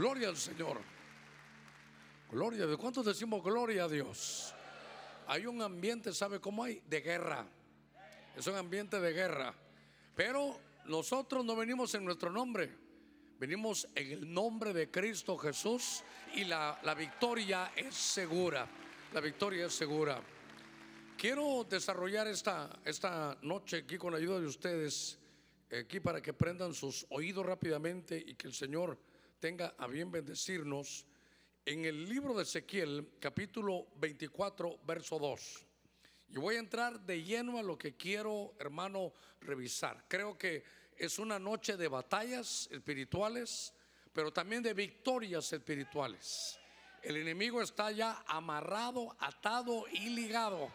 Gloria al Señor. Gloria a Dios. ¿Cuántos decimos gloria a Dios? Hay un ambiente, ¿sabe cómo hay? De guerra. Es un ambiente de guerra. Pero nosotros no venimos en nuestro nombre. Venimos en el nombre de Cristo Jesús y la, la victoria es segura. La victoria es segura. Quiero desarrollar esta, esta noche aquí con la ayuda de ustedes, aquí para que prendan sus oídos rápidamente y que el Señor tenga a bien bendecirnos. En el libro de Ezequiel, capítulo 24, verso 2. Y voy a entrar de lleno a lo que quiero, hermano, revisar. Creo que es una noche de batallas espirituales, pero también de victorias espirituales. El enemigo está ya amarrado, atado y ligado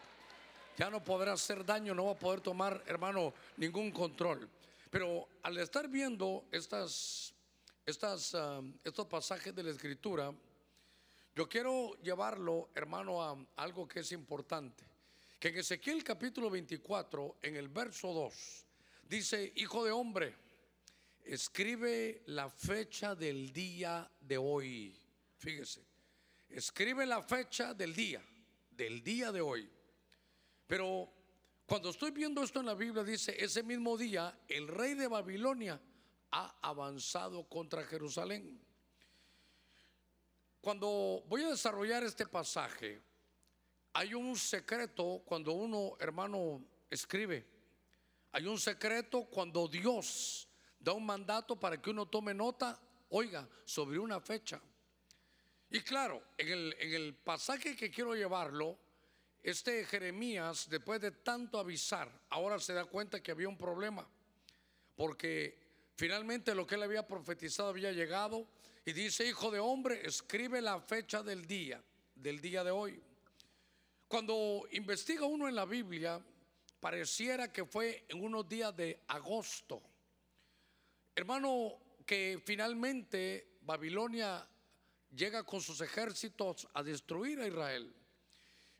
ya no podrá hacer daño, no va a poder tomar, hermano, ningún control. Pero al estar viendo estas, estas, ah, estos pasajes de la Escritura, yo quiero llevarlo, hermano, a algo que es importante. Que en Ezequiel capítulo 24, en el verso 2, dice, Hijo de hombre, escribe la fecha del día de hoy. Fíjese, escribe la fecha del día, del día de hoy. Pero cuando estoy viendo esto en la Biblia, dice, ese mismo día el rey de Babilonia ha avanzado contra Jerusalén. Cuando voy a desarrollar este pasaje, hay un secreto cuando uno, hermano, escribe. Hay un secreto cuando Dios da un mandato para que uno tome nota, oiga, sobre una fecha. Y claro, en el, en el pasaje que quiero llevarlo, este Jeremías, después de tanto avisar, ahora se da cuenta que había un problema, porque finalmente lo que él había profetizado había llegado y dice, hijo de hombre, escribe la fecha del día, del día de hoy. Cuando investiga uno en la Biblia, pareciera que fue en unos días de agosto. Hermano, que finalmente Babilonia llega con sus ejércitos a destruir a Israel.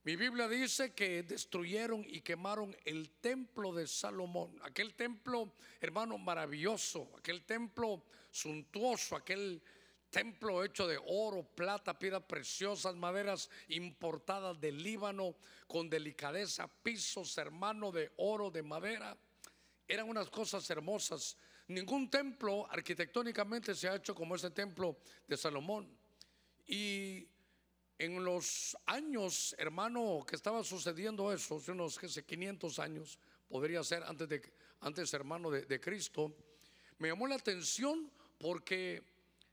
Mi Biblia dice que destruyeron y quemaron el templo de Salomón, aquel templo, hermano, maravilloso, aquel templo suntuoso, aquel templo hecho de oro, plata, piedras preciosas, maderas importadas del Líbano, con delicadeza, pisos, hermano, de oro, de madera. Eran unas cosas hermosas. Ningún templo arquitectónicamente se ha hecho como ese templo de Salomón. Y en los años, hermano, que estaba sucediendo eso, unos 500 años, podría ser antes, de, antes hermano, de Cristo, me llamó la atención porque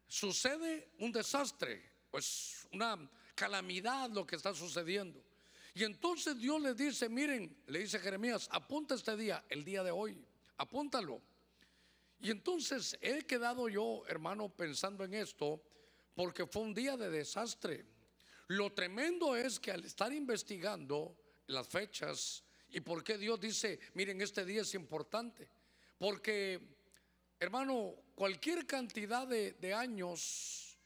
sucede un desastre, pues una calamidad lo que está sucediendo. Y entonces Dios le dice, miren, le dice Jeremías, apunta este día, el día de hoy, apúntalo. Y entonces he quedado yo, hermano, pensando en esto, porque fue un día de desastre. Lo tremendo es que al estar investigando las fechas y por qué Dios dice, miren, este día es importante, porque, hermano, cualquier cantidad de, años,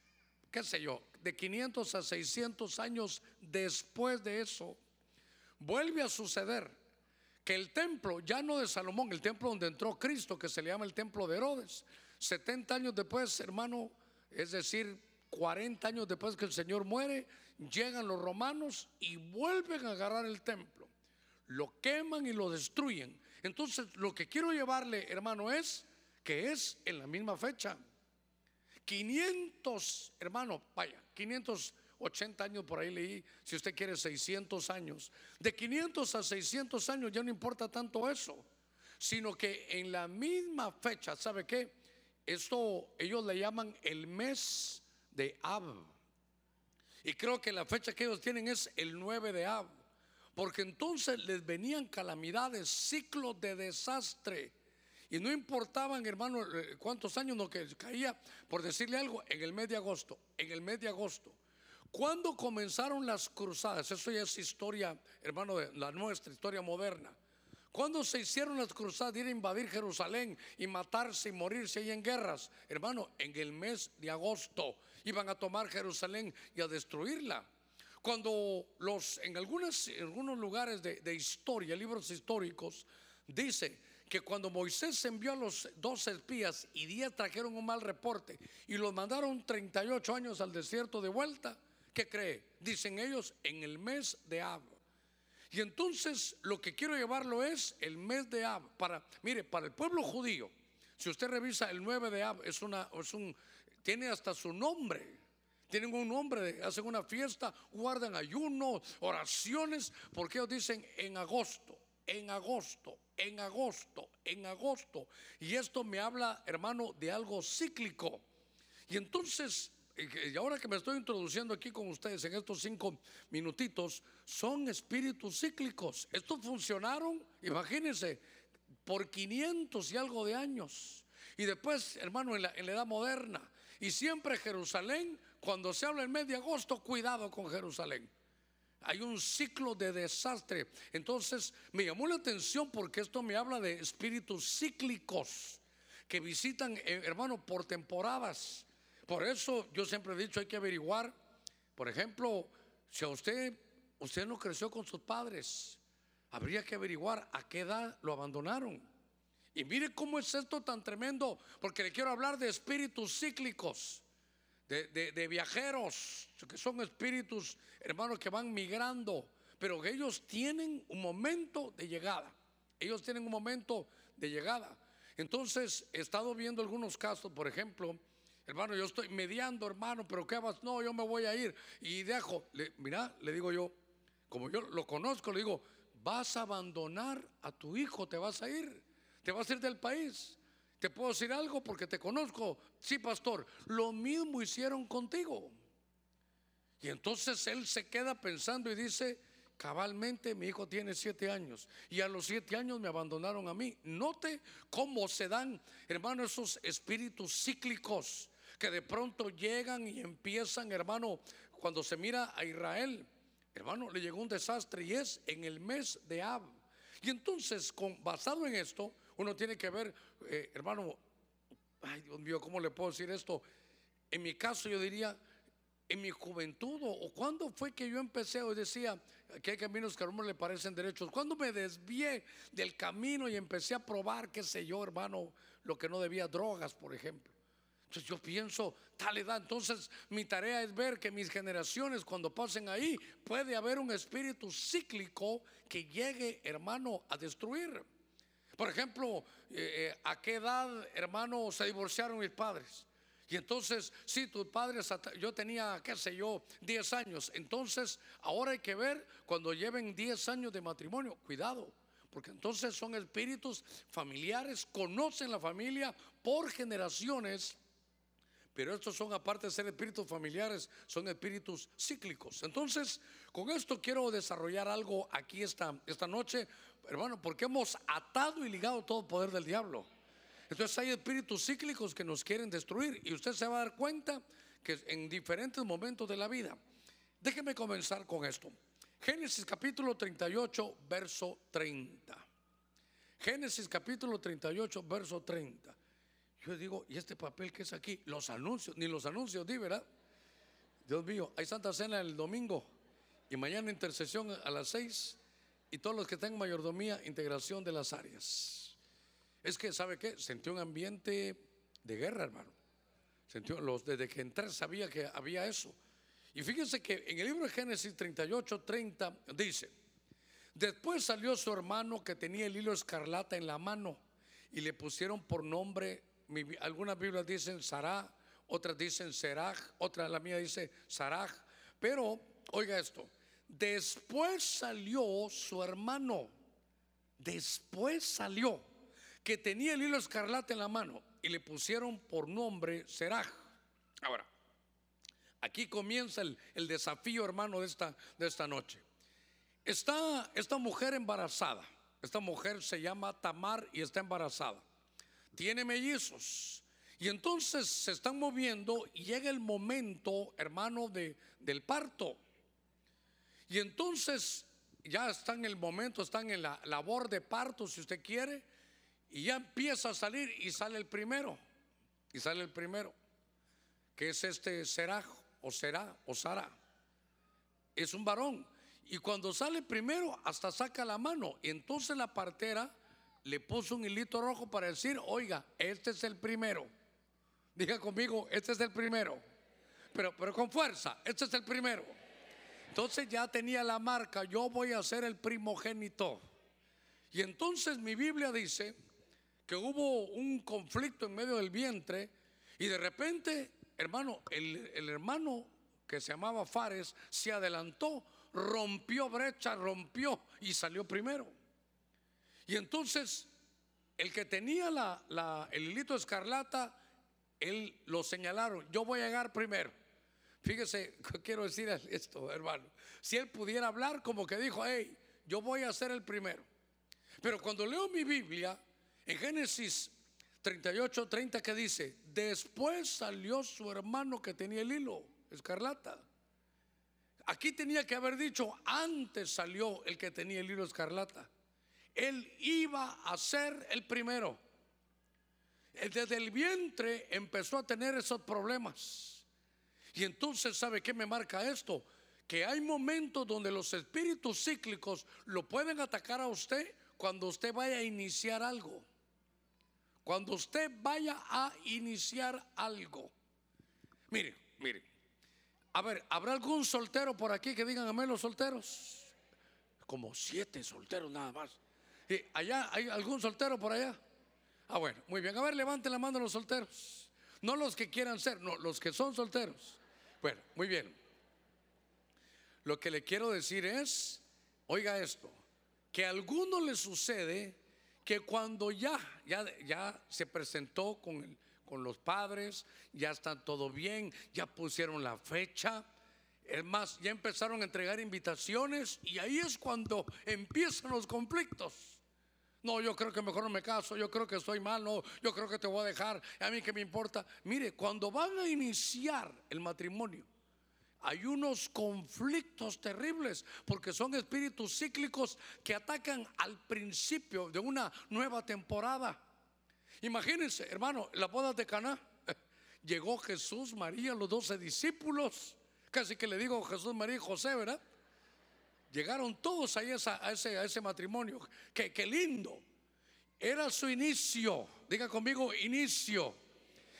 qué sé yo, de 500 a 600 años después de eso, vuelve a suceder que el templo, ya no de Salomón, el templo donde entró Cristo, que se le llama el templo de Herodes, 70 años después, hermano, es decir, 40 años después que el Señor muere, llegan los romanos y vuelven a agarrar el templo. Lo queman y lo destruyen. Entonces, lo que quiero llevarle, hermano, es que es en la misma fecha. 500, hermano, vaya, 580 años por ahí leí, si usted quiere 600 años. De 500 a 600 años ya no importa tanto eso, sino que en la misma fecha, ¿sabe qué? Esto ellos le llaman el mes de Ab. Y creo que la fecha que ellos tienen es el 9 de Ab. Porque entonces les venían calamidades, ciclos de desastre. Y no importaban, hermano, eh, cuántos años no que caía, por decirle algo, en el mes de agosto. En el mes de agosto. Cuando comenzaron las cruzadas? Eso ya es historia, hermano, la nuestra, historia moderna. Cuando se hicieron las cruzadas de ir a invadir Jerusalén y matarse y morirse ahí en guerras? Hermano, en el mes de agosto iban a tomar Jerusalén y a destruirla. Cuando los, en, algunos lugares de, historia, libros históricos, dice que cuando Moisés envió a los dos espías y diez trajeron un mal reporte y los mandaron 38 años al desierto de vuelta, ¿qué cree? Dicen ellos en el mes de Ab. Y entonces lo que quiero llevarlo es el mes de Ab. Para, mire, para el pueblo judío, si usted revisa el 9 de Ab, es una, es un, tiene hasta su nombre. Tienen un nombre, hacen una fiesta, guardan ayuno, oraciones, porque ellos dicen en agosto, en agosto, en agosto, en agosto. Y esto me habla, hermano, de algo cíclico. Y entonces, y ahora que me estoy introduciendo aquí con ustedes en estos cinco minutitos, son espíritus cíclicos. Estos funcionaron, imagínense, por 500 y algo de años. Y después, hermano, en la, en la edad moderna. Y siempre Jerusalén cuando se habla el mes de agosto, cuidado con Jerusalén. Hay un ciclo de desastre. Entonces me llamó la atención porque esto me habla de espíritus cíclicos que visitan, eh, hermano, por temporadas. Por eso yo siempre he dicho, hay que averiguar, por ejemplo, si a usted, usted no creció con sus padres, habría que averiguar a qué edad lo abandonaron. Y mire cómo es esto tan tremendo, porque le quiero hablar de espíritus cíclicos de, viajeros, que son espíritus, hermanos, que van migrando, pero que ellos tienen un momento de llegada. Ellos tienen un momento de llegada. Entonces, he estado viendo algunos casos, por ejemplo, hermano, yo estoy mediando, hermano, pero ¿qué vas? No, yo me voy a ir. Y dejo, mira, le digo yo, como yo lo conozco, le digo, vas a abandonar a tu hijo, te vas a ir, te vas a ir del país. ¿Te puedo decir algo porque te conozco? Sí, pastor, lo mismo hicieron contigo. Y entonces él se queda pensando y dice, cabalmente mi hijo tiene siete años y a los siete años me abandonaron a mí. Note cómo se dan, hermano, esos espíritus cíclicos que de pronto llegan y empiezan, hermano, cuando se mira a Israel, hermano, le llegó un desastre y es en el mes de Ab. Y entonces, con, basado en esto, uno tiene que ver, eh, hermano, ay Dios mío, ¿cómo le puedo decir esto? En mi caso yo diría, en mi juventud, o cuando fue que yo empecé, o decía que hay caminos que a uno le parecen derechos, cuando me desvié del camino y empecé a probar, qué sé yo, hermano, lo que no debía, drogas, por ejemplo. Entonces yo pienso, tal edad, entonces mi tarea es ver que mis generaciones cuando pasen ahí, puede haber un espíritu cíclico que llegue, hermano, a destruir. Por ejemplo, eh, eh, ¿a qué edad, hermano, se divorciaron mis padres? Y entonces, si tus padres, yo tenía, qué sé yo, 10 años. Entonces, ahora hay que ver cuando lleven 10 años de matrimonio, cuidado, porque entonces son espíritus familiares, conocen la familia por generaciones. Pero estos son, aparte de ser espíritus familiares, son espíritus cíclicos. Entonces, con esto quiero desarrollar algo aquí esta, esta noche hermano, porque hemos atado y ligado todo poder del diablo. Entonces hay espíritus cíclicos que nos quieren destruir y usted se va a dar cuenta que en diferentes momentos de la vida. Déjeme comenzar con esto. Génesis capítulo 38, verso 30. Génesis capítulo 38, verso 30. Yo digo, ¿y este papel que es aquí? Los anuncios, ni los anuncios di, ¿verdad? Dios mío, hay Santa Cena el domingo y mañana intercesión a las 6 y todos los que tengan mayordomía, integración de las áreas. Es que, ¿sabe qué? Sentí un ambiente de guerra, hermano. Sentió, los, desde que entré sabía que había eso. Y fíjense que en el libro de Génesis 38, 30 dice, después salió su hermano que tenía el hilo escarlata en la mano y le pusieron por nombre, algunas Biblias dicen Sarah, otras dicen Seraj, otra la mía dice Saraj, pero oiga esto, Después salió su hermano. Después salió que tenía el hilo escarlata en la mano y le pusieron por nombre Seraj. Ahora, aquí comienza el, desafío, hermano, de esta, de esta noche. Está esta mujer embarazada. Esta mujer se llama Tamar y está embarazada. Tiene mellizos. Y entonces se están moviendo y llega el momento, hermano, de, del parto. Y entonces ya están en el momento, están en la labor de parto, si usted quiere, y ya empieza a salir y sale el primero. Y sale el primero, que es este Será o Será o Sara. Es un varón. Y cuando sale primero, hasta saca la mano. Y entonces la partera le puso un hilito rojo para decir, oiga, este es el primero. Diga conmigo, este es el primero. Pero, pero con fuerza, este es el primero. Entonces ya tenía la marca, yo voy a ser el primogénito. Y entonces mi Biblia dice que hubo un conflicto en medio del vientre y de repente, hermano, el, el hermano que se llamaba Fares se adelantó, rompió brecha, rompió y salió primero. Y entonces el que tenía la, el hilito escarlata, él lo señalaron, yo voy a llegar primero. Fíjese, quiero decir esto, hermano. Si él pudiera hablar como que dijo, hey, yo voy a ser el primero. Pero cuando leo mi Biblia, en Génesis 38, 30, que dice, después salió su hermano que tenía el hilo escarlata. Aquí tenía que haber dicho, antes salió el que tenía el hilo escarlata. Él iba a ser el primero. Desde el vientre empezó a tener esos problemas. Y entonces, ¿sabe qué me marca esto? Que hay momentos donde los espíritus cíclicos lo pueden atacar a usted cuando usted vaya a iniciar algo. Cuando usted vaya a iniciar algo. Mire, mire. A ver, ¿habrá algún soltero por aquí que digan amén los solteros? Como siete solteros nada más. ¿Y allá hay algún soltero por allá? Ah, bueno, muy bien. A ver, levanten la mano los solteros. No los que quieran ser, no, los que son solteros. Bueno, muy bien. Lo que le quiero decir es, oiga esto, que a alguno le sucede que cuando ya, ya, ya se presentó con, con los padres, ya está todo bien, ya pusieron la fecha, es más, ya empezaron a entregar invitaciones y ahí es cuando empiezan los conflictos. No, yo creo que mejor no me caso, yo creo que estoy mal, no, yo creo que te voy a dejar, a mí que me importa. Mire, cuando van a iniciar el matrimonio, hay unos conflictos terribles porque son espíritus cíclicos que atacan al principio de una nueva temporada. Imagínense, hermano, la boda de Caná. Llegó Jesús, María, los doce discípulos. Casi que le digo Jesús, María y José, ¿verdad? Llegaron todos ahí a, ese, a ese, matrimonio. Qué, qué lindo. Era su inicio. Diga conmigo, inicio.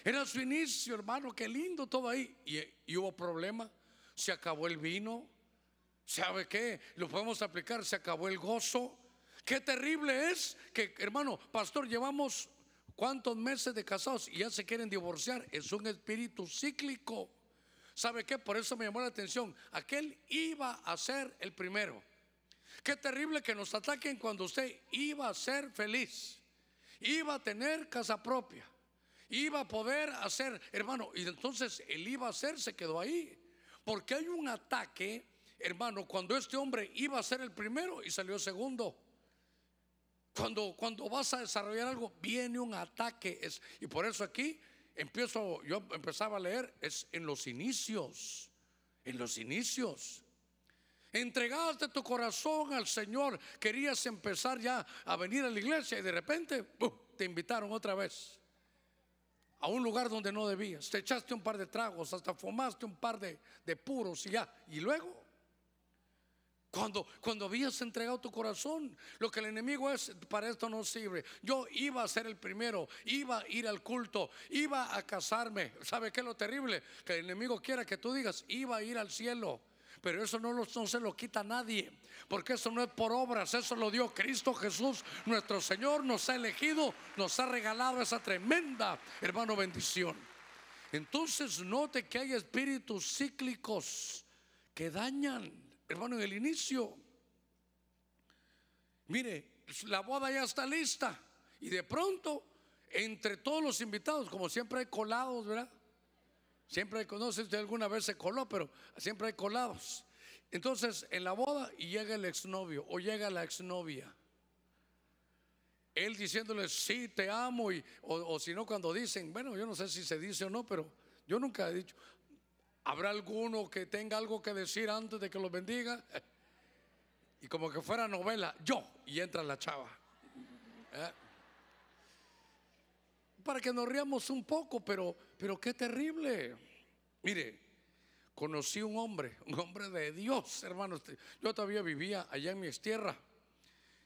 Era su inicio, hermano. Qué lindo todo ahí. Y, y hubo problema. Se acabó el vino. ¿Sabe qué? Lo podemos aplicar. Se acabó el gozo. Qué terrible es que, hermano, pastor, llevamos cuántos meses de casados y ya se quieren divorciar. Es un espíritu cíclico. ¿Sabe qué? Por eso me llamó la atención. Aquel iba a ser el primero. Qué terrible que nos ataquen cuando usted iba a ser feliz. Iba a tener casa propia. Iba a poder hacer, hermano, y entonces el iba a ser se quedó ahí. Porque hay un ataque, hermano, cuando este hombre iba a ser el primero y salió segundo. Cuando, cuando vas a desarrollar algo, viene un ataque. Es, y por eso aquí empiezo, yo empezaba a leer, es en los inicios, en los inicios. Entregaste tu corazón al Señor, querías empezar ya a venir a la iglesia y de repente te invitaron otra vez a un lugar donde no debías. Te echaste un par de tragos, hasta fumaste un par de, de puros y ya. Y luego cuando, cuando habías entregado tu corazón, lo que el enemigo es, para esto no sirve. Yo iba a ser el primero, iba a ir al culto, iba a casarme. ¿Sabe qué es lo terrible? Que el enemigo quiera que tú digas, iba a ir al cielo. Pero eso no, no se lo quita a nadie, porque eso no es por obras, eso lo dio Cristo Jesús, nuestro Señor, nos ha elegido, nos ha regalado esa tremenda, hermano, bendición. Entonces note que hay espíritus cíclicos que dañan hermano, en el inicio. Mire, la boda ya está lista. Y de pronto, entre todos los invitados, como siempre hay colados, ¿verdad? Siempre hay, no sé si alguna vez se coló, pero siempre hay colados. Entonces, en la boda y llega el exnovio o llega la exnovia. Él diciéndole, sí, te amo, y, o, o si no, cuando dicen, bueno, yo no sé si se dice o no, pero yo nunca he dicho, ¿Habrá alguno que tenga algo que decir antes de que lo bendiga? Y como que fuera novela, yo, y entra la chava. ¿Eh? Para que nos riamos un poco, pero, pero qué terrible. Mire, conocí un hombre, un hombre de Dios, hermanos. Yo todavía vivía allá en mi tierra.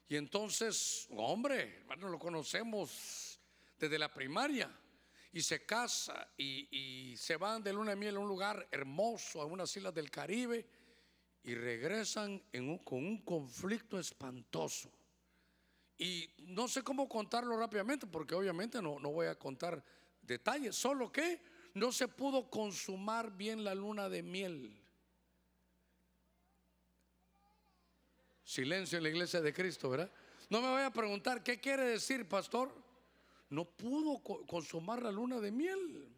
Y entonces, hombre, hermano, lo conocemos desde la primaria. Y se casa y, se van de luna de miel a un lugar hermoso, a unas islas del Caribe, y regresan con un conflicto espantoso. Y no sé cómo contarlo rápidamente, porque obviamente no, no voy a contar detalles, solo que no se pudo consumar bien la luna de miel. Silencio en la iglesia de Cristo, ¿verdad? No me voy a preguntar, ¿qué quiere decir, pastor? No pudo consumar la luna de miel.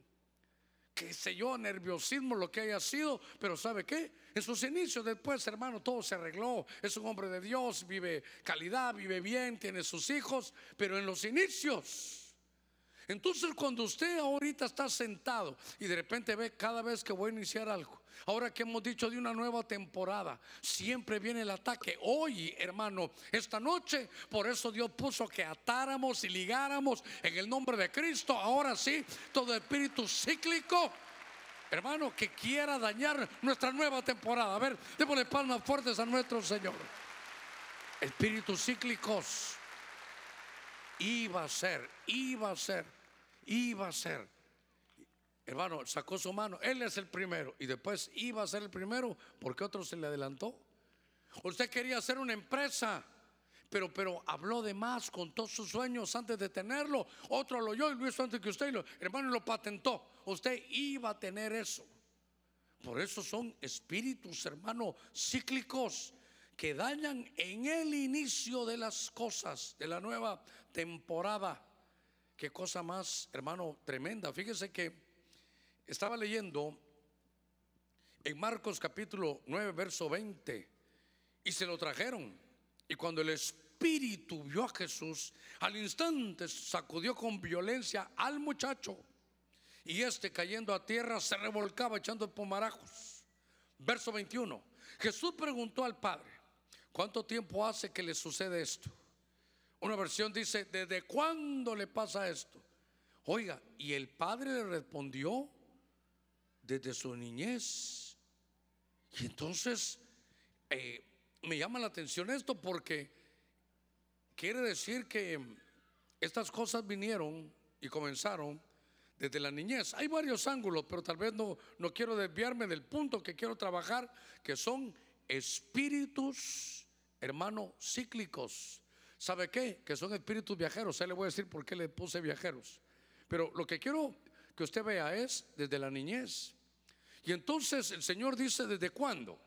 Qué sé yo, nerviosismo, lo que haya sido, pero ¿sabe qué? En sus inicios, después, hermano, todo se arregló. Es un hombre de Dios, vive calidad, vive bien, tiene sus hijos, pero en los inicios entonces cuando usted ahorita está sentado y de repente ve cada vez que voy a iniciar algo, ahora que hemos dicho de una nueva temporada, siempre viene el ataque. Hoy, hermano, esta noche, por eso Dios puso que atáramos y ligáramos en el nombre de Cristo. Ahora sí, todo espíritu cíclico. Hermano, que quiera dañar nuestra nueva temporada. A ver, démosle palmas fuertes a nuestro Señor. Espíritus cíclicos Iba a ser, iba a ser, iba a ser. Hermano, sacó su mano, él es el primero y después iba a ser el primero porque otro se le adelantó. Usted quería hacer una empresa, pero, pero habló de más, contó sus sueños antes de tenerlo. Otro lo oyó y lo hizo antes que usted, lo, hermano, lo patentó. Usted iba a tener eso. Por eso son espíritus, hermano, cíclicos que dañan en el inicio de las cosas, de la nueva temporada. Qué cosa más, hermano, tremenda. Fíjese que estaba leyendo en Marcos capítulo 9, verso 20, y se lo trajeron. Y cuando el Espíritu vio a Jesús, al instante sacudió con violencia al muchacho. Y este cayendo a tierra se revolcaba echando pomarajos. Verso 21. Jesús preguntó al Padre, ¿cuánto tiempo hace que le sucede esto? Una versión dice, ¿desde cuándo le pasa esto? Oiga, y el padre le respondió, desde su niñez. Y entonces eh, me llama la atención esto porque quiere decir que estas cosas vinieron y comenzaron desde la niñez. Hay varios ángulos, pero tal vez no, no quiero desviarme del punto que quiero trabajar, que son espíritus, hermano, cíclicos ¿Sabe qué? Que son espíritus viajeros. Ya le voy a decir por qué le puse viajeros. Pero lo que quiero que usted vea es desde la niñez. Y entonces el Señor dice, ¿desde cuándo?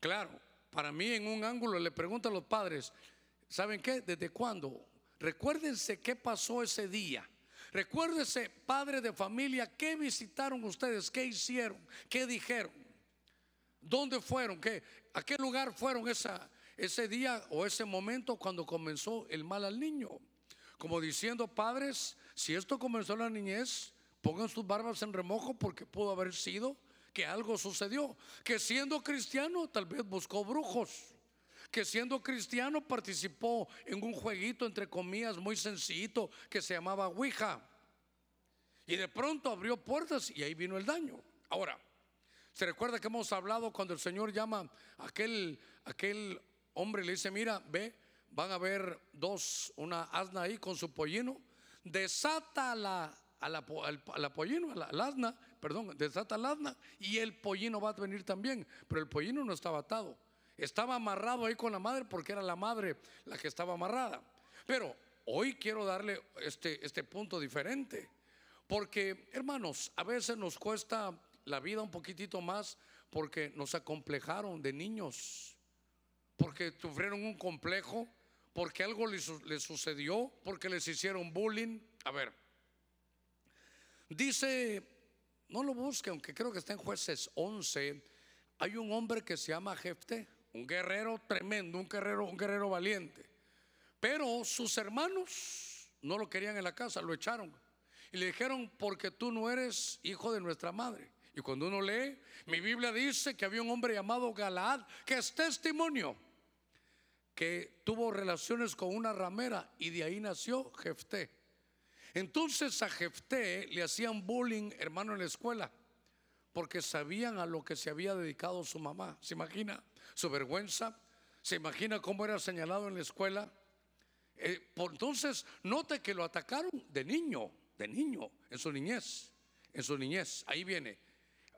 Claro, para mí en un ángulo le pregunto a los padres, ¿saben qué? ¿Desde cuándo? Recuérdense qué pasó ese día. Recuérdense, padre de familia, qué visitaron ustedes, qué hicieron, qué dijeron, dónde fueron, qué, a qué lugar fueron esa, ese día o ese momento cuando comenzó el mal al niño. Como diciendo, padres, si esto comenzó en la niñez, pongan sus barbas en remojo porque pudo haber sido que algo sucedió. Que siendo cristiano tal vez buscó brujos. Que siendo cristiano participó en un jueguito, entre comillas, muy sencillito que se llamaba Ouija. Y de pronto abrió puertas y ahí vino el daño. Ahora, ¿se recuerda que hemos hablado cuando el Señor llama aquel, aquel hombre le dice, mira, ve, van a ver dos, una asna ahí con su pollino, desata la, a la, al, pollino, a la, asna, perdón, desata la asna y el pollino va a venir también, pero el pollino no estaba atado, estaba amarrado ahí con la madre porque era la madre la que estaba amarrada. Pero hoy quiero darle este, este punto diferente, porque hermanos, a veces nos cuesta la vida un poquitito más porque nos acomplejaron de niños porque sufrieron un complejo, porque algo les, sucedió, porque les hicieron bullying. A ver, dice, no lo busque, aunque creo que está en jueces 11, hay un hombre que se llama Jefte, un guerrero tremendo, un guerrero, un guerrero valiente. Pero sus hermanos no lo querían en la casa, lo echaron. Y le dijeron, porque tú no eres hijo de nuestra madre. Y cuando uno lee, mi Biblia dice que había un hombre llamado Galaad, que es testimonio que tuvo relaciones con una ramera y de ahí nació Jefté. Entonces a Jefté le hacían bullying, hermano, en la escuela, porque sabían a lo que se había dedicado su mamá. ¿Se imagina su vergüenza? ¿Se imagina cómo era señalado en la escuela? Eh, entonces, note que lo atacaron de niño, de niño, en su niñez, en su niñez. Ahí viene.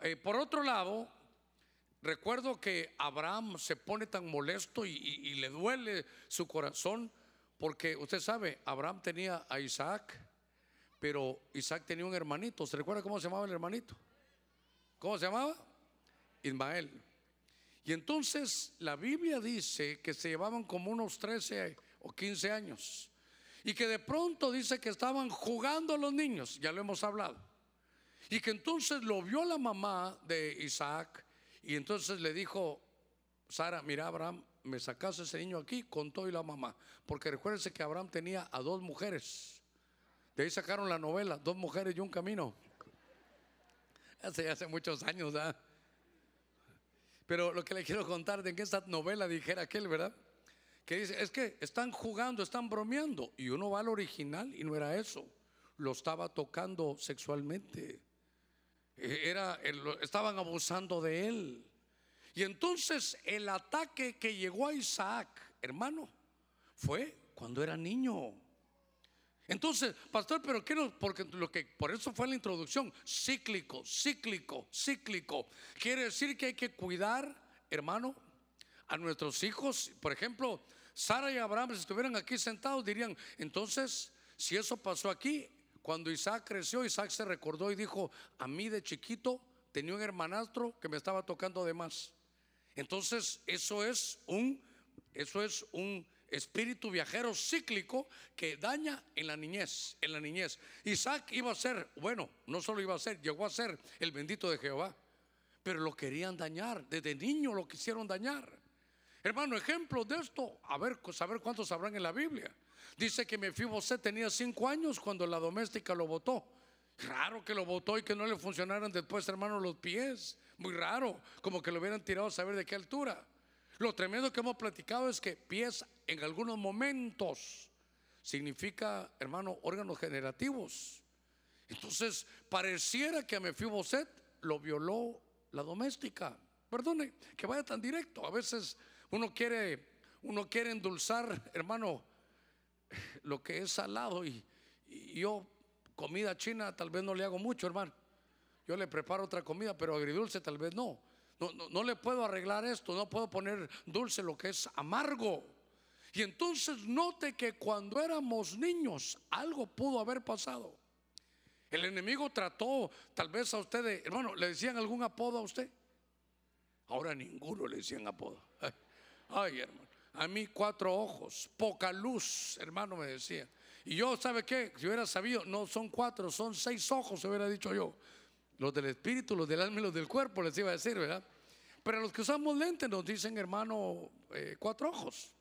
Eh, por otro lado, recuerdo que Abraham se pone tan molesto y le duele su corazón porque usted sabe, Abraham tenía a Isaac, pero Isaac tenía un hermanito. ¿Se recuerda cómo se llamaba el hermanito? ¿Cómo se llamaba? Ismael. Y entonces la Biblia dice que se llevaban como unos 13 o 15 años. Y que de pronto dice que estaban jugando los niños, ya lo hemos hablado. Y que entonces lo vio la mamá de Isaac y entonces le dijo, Sara, mira Abraham, me sacase ese niño aquí con todo y la mamá. Porque recuérdense que Abraham tenía a dos mujeres. De ahí sacaron la novela, dos mujeres y un camino. Hace, hace muchos años, ¿verdad? Pero lo que le quiero contar de que esta novela dijera aquel, ¿verdad? Que dice, es que están jugando, están bromeando. Y uno va al original y no era eso. Lo estaba tocando sexualmente. Era, estaban abusando de él. Y entonces el ataque que llegó a Isaac, hermano, fue cuando era niño. Entonces, pastor, pero qué no, porque lo que por eso fue la introducción, cíclico, cíclico, cíclico. Quiere decir que hay que cuidar, hermano, a nuestros hijos. Por ejemplo, Sara y Abraham, si estuvieran aquí sentados, dirían, entonces, si eso pasó aquí, cuando Isaac creció, Isaac se recordó y dijo, a mí de chiquito tenía un hermanastro que me estaba tocando de más. Entonces, eso es un, eso es un espíritu viajero cíclico que daña en la niñez, en la niñez. Isaac iba a ser, bueno, no solo iba a ser, llegó a ser el bendito de Jehová, pero lo querían dañar, desde niño lo quisieron dañar. Hermano, ejemplos de esto, a ver, saber cuántos sabrán en la Biblia. Dice que Mefiboset tenía cinco años cuando la doméstica lo votó. Raro que lo votó y que no le funcionaran después, hermano, los pies. Muy raro, como que lo hubieran tirado a saber de qué altura. Lo tremendo que hemos platicado es que pies en algunos momentos significa, hermano, órganos generativos. Entonces, pareciera que a Mefiboset lo violó la doméstica. Perdone, que vaya tan directo. A veces uno quiere, uno quiere endulzar, hermano, lo que es salado y yo comida china tal vez no le hago mucho, hermano. Yo le preparo otra comida, pero agridulce tal vez no. No, no, no le puedo arreglar esto, no puedo poner dulce lo que es amargo. Y entonces note que cuando éramos niños algo pudo haber pasado. El enemigo trató tal vez a usted, hermano, ¿le decían algún apodo a usted? Ahora ninguno le decían apodo. Ay, hermano, a mí cuatro ojos, poca luz, hermano me decía. Y yo, ¿sabe qué? Si hubiera sabido, no son cuatro, son seis ojos, hubiera dicho yo los del espíritu, los del alma y los del cuerpo, les iba a decir, ¿verdad? Pero los que usamos lentes nos dicen, hermano, eh, cuatro ojos.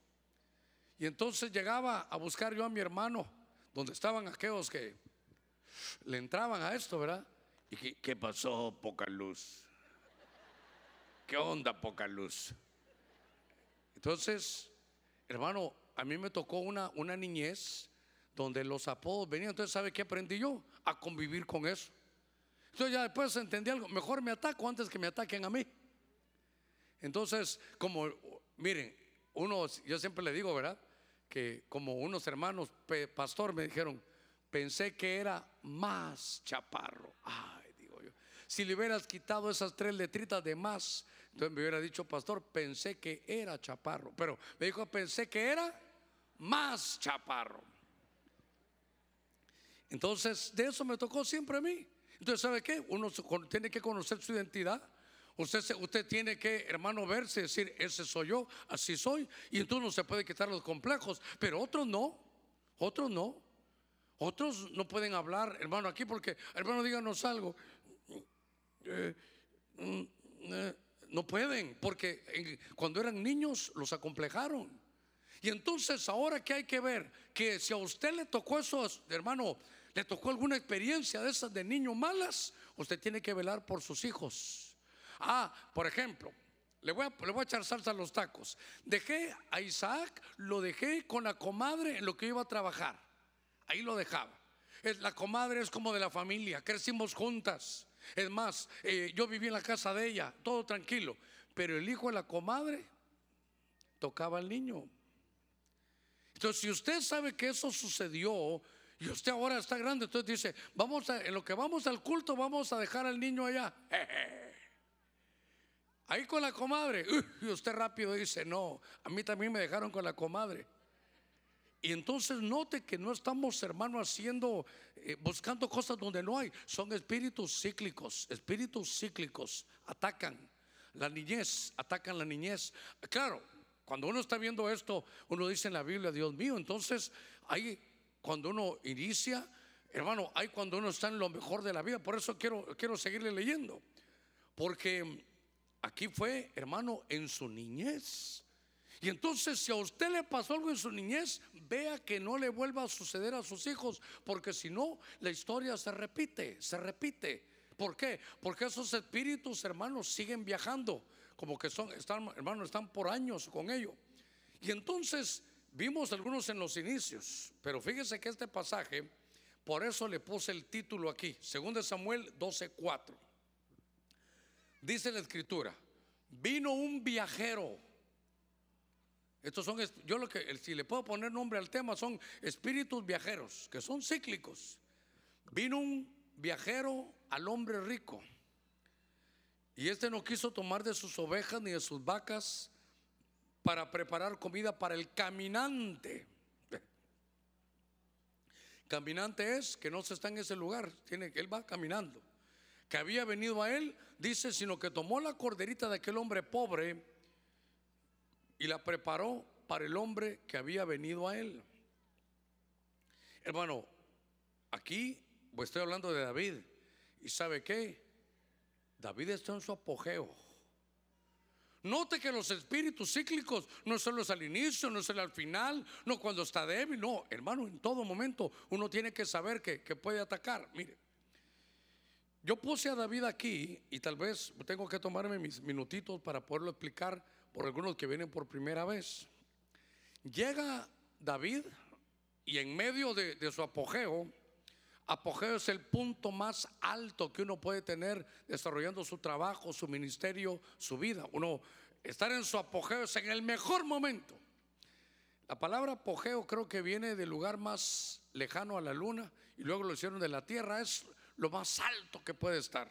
Y entonces llegaba a buscar yo a mi hermano, donde estaban aquellos que le entraban a esto, ¿verdad? Y que, ¿qué pasó, poca luz? ¿Qué onda, poca luz? Entonces, hermano, a mí me tocó una, una niñez donde los apodos venían. Entonces, ¿sabe qué aprendí yo? A convivir con eso. Entonces ya después entendí algo, mejor me ataco antes que me ataquen a mí. Entonces, como, miren, uno, yo siempre le digo, ¿verdad? Que como unos hermanos, pastor, me dijeron, pensé que era más chaparro. Ay, digo yo. Si le hubieras quitado esas tres letritas de más, entonces me hubiera dicho, pastor, pensé que era chaparro. Pero me dijo, pensé que era más chaparro. Entonces, de eso me tocó siempre a mí. Entonces, ¿sabe qué? Uno tiene que conocer su identidad. Usted, usted tiene que, hermano, verse y decir, ese soy yo, así soy. Y entonces no se puede quitar los complejos. Pero otros no, otros no. Otros no pueden hablar, hermano, aquí porque, hermano, díganos algo. Eh, mm, eh, no pueden, porque cuando eran niños los acomplejaron. Y entonces ahora que hay que ver, que si a usted le tocó eso, hermano, le tocó alguna experiencia de esas de niños malas, usted tiene que velar por sus hijos. Ah, por ejemplo, le voy, a, le voy a echar salsa a los tacos. Dejé a Isaac, lo dejé con la comadre en lo que iba a trabajar. Ahí lo dejaba. La comadre es como de la familia, crecimos juntas. Es más, eh, yo viví en la casa de ella, todo tranquilo. Pero el hijo de la comadre tocaba al niño. Entonces, si usted sabe que eso sucedió y usted ahora está grande, entonces dice, vamos a, en lo que vamos al culto, vamos a dejar al niño allá. Ahí con la comadre. Y usted rápido dice, no, a mí también me dejaron con la comadre. Y entonces note que no estamos, hermano, haciendo, eh, buscando cosas donde no hay. Son espíritus cíclicos, espíritus cíclicos. Atacan la niñez, atacan la niñez. Claro, cuando uno está viendo esto, uno dice en la Biblia, Dios mío, entonces hay cuando uno inicia, hermano, hay cuando uno está en lo mejor de la vida. Por eso quiero, quiero seguirle leyendo. Porque aquí fue, hermano, en su niñez. Y entonces si a usted le pasó algo en su niñez, vea que no le vuelva a suceder a sus hijos, porque si no, la historia se repite, se repite. ¿Por qué? Porque esos espíritus, hermanos, siguen viajando, como que son, están, hermanos, están por años con ello. Y entonces vimos algunos en los inicios, pero fíjese que este pasaje, por eso le puse el título aquí, 2 Samuel 12:4. Dice la escritura, vino un viajero estos son, yo lo que, si le puedo poner nombre al tema, son espíritus viajeros, que son cíclicos. Vino un viajero al hombre rico. Y este no quiso tomar de sus ovejas ni de sus vacas para preparar comida para el caminante. Caminante es que no se está en ese lugar, tiene que él va caminando. Que había venido a él, dice, sino que tomó la corderita de aquel hombre pobre y la preparó para el hombre que había venido a él. Hermano, aquí pues estoy hablando de David. ¿Y sabe qué? David está en su apogeo. Note que los espíritus cíclicos no solo es al inicio, no es al final, no cuando está débil, no, hermano, en todo momento uno tiene que saber que, que puede atacar. Mire, yo puse a David aquí y tal vez tengo que tomarme mis minutitos para poderlo explicar por algunos que vienen por primera vez. Llega David y en medio de, su apogeo, apogeo es el punto más alto que uno puede tener desarrollando su trabajo, su ministerio, su vida. Uno estar en su apogeo es en el mejor momento. La palabra apogeo creo que viene del lugar más lejano a la luna y luego lo hicieron de la tierra, es lo más alto que puede estar.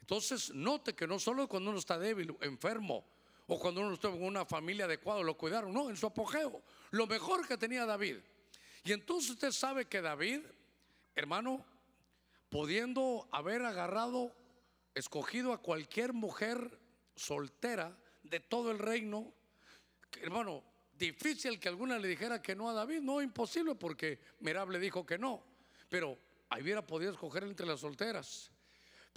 Entonces, note que no solo cuando uno está débil, enfermo, o cuando uno estuvo en una familia adecuada, lo cuidaron. No, en su apogeo. Lo mejor que tenía David. Y entonces usted sabe que David, hermano, pudiendo haber agarrado, escogido a cualquier mujer soltera de todo el reino, hermano, difícil que alguna le dijera que no a David. No, imposible porque Merab le dijo que no. Pero hubiera podido escoger entre las solteras.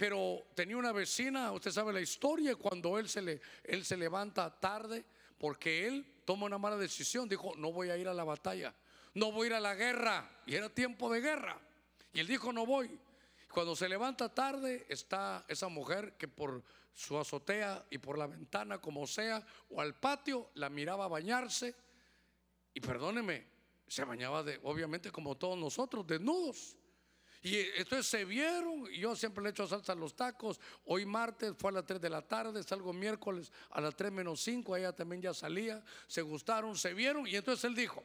Pero tenía una vecina, usted sabe la historia, cuando él se, le, él se levanta tarde, porque él toma una mala decisión, dijo, no voy a ir a la batalla, no voy a ir a la guerra, y era tiempo de guerra. Y él dijo, no voy. Cuando se levanta tarde, está esa mujer que por su azotea y por la ventana, como sea, o al patio, la miraba bañarse, y perdóneme, se bañaba de, obviamente como todos nosotros, desnudos. Y entonces se vieron, yo siempre le echo salsa a los tacos. Hoy martes fue a las 3 de la tarde, salgo miércoles a las 3 menos 5, ella también ya salía, se gustaron, se vieron, y entonces él dijo,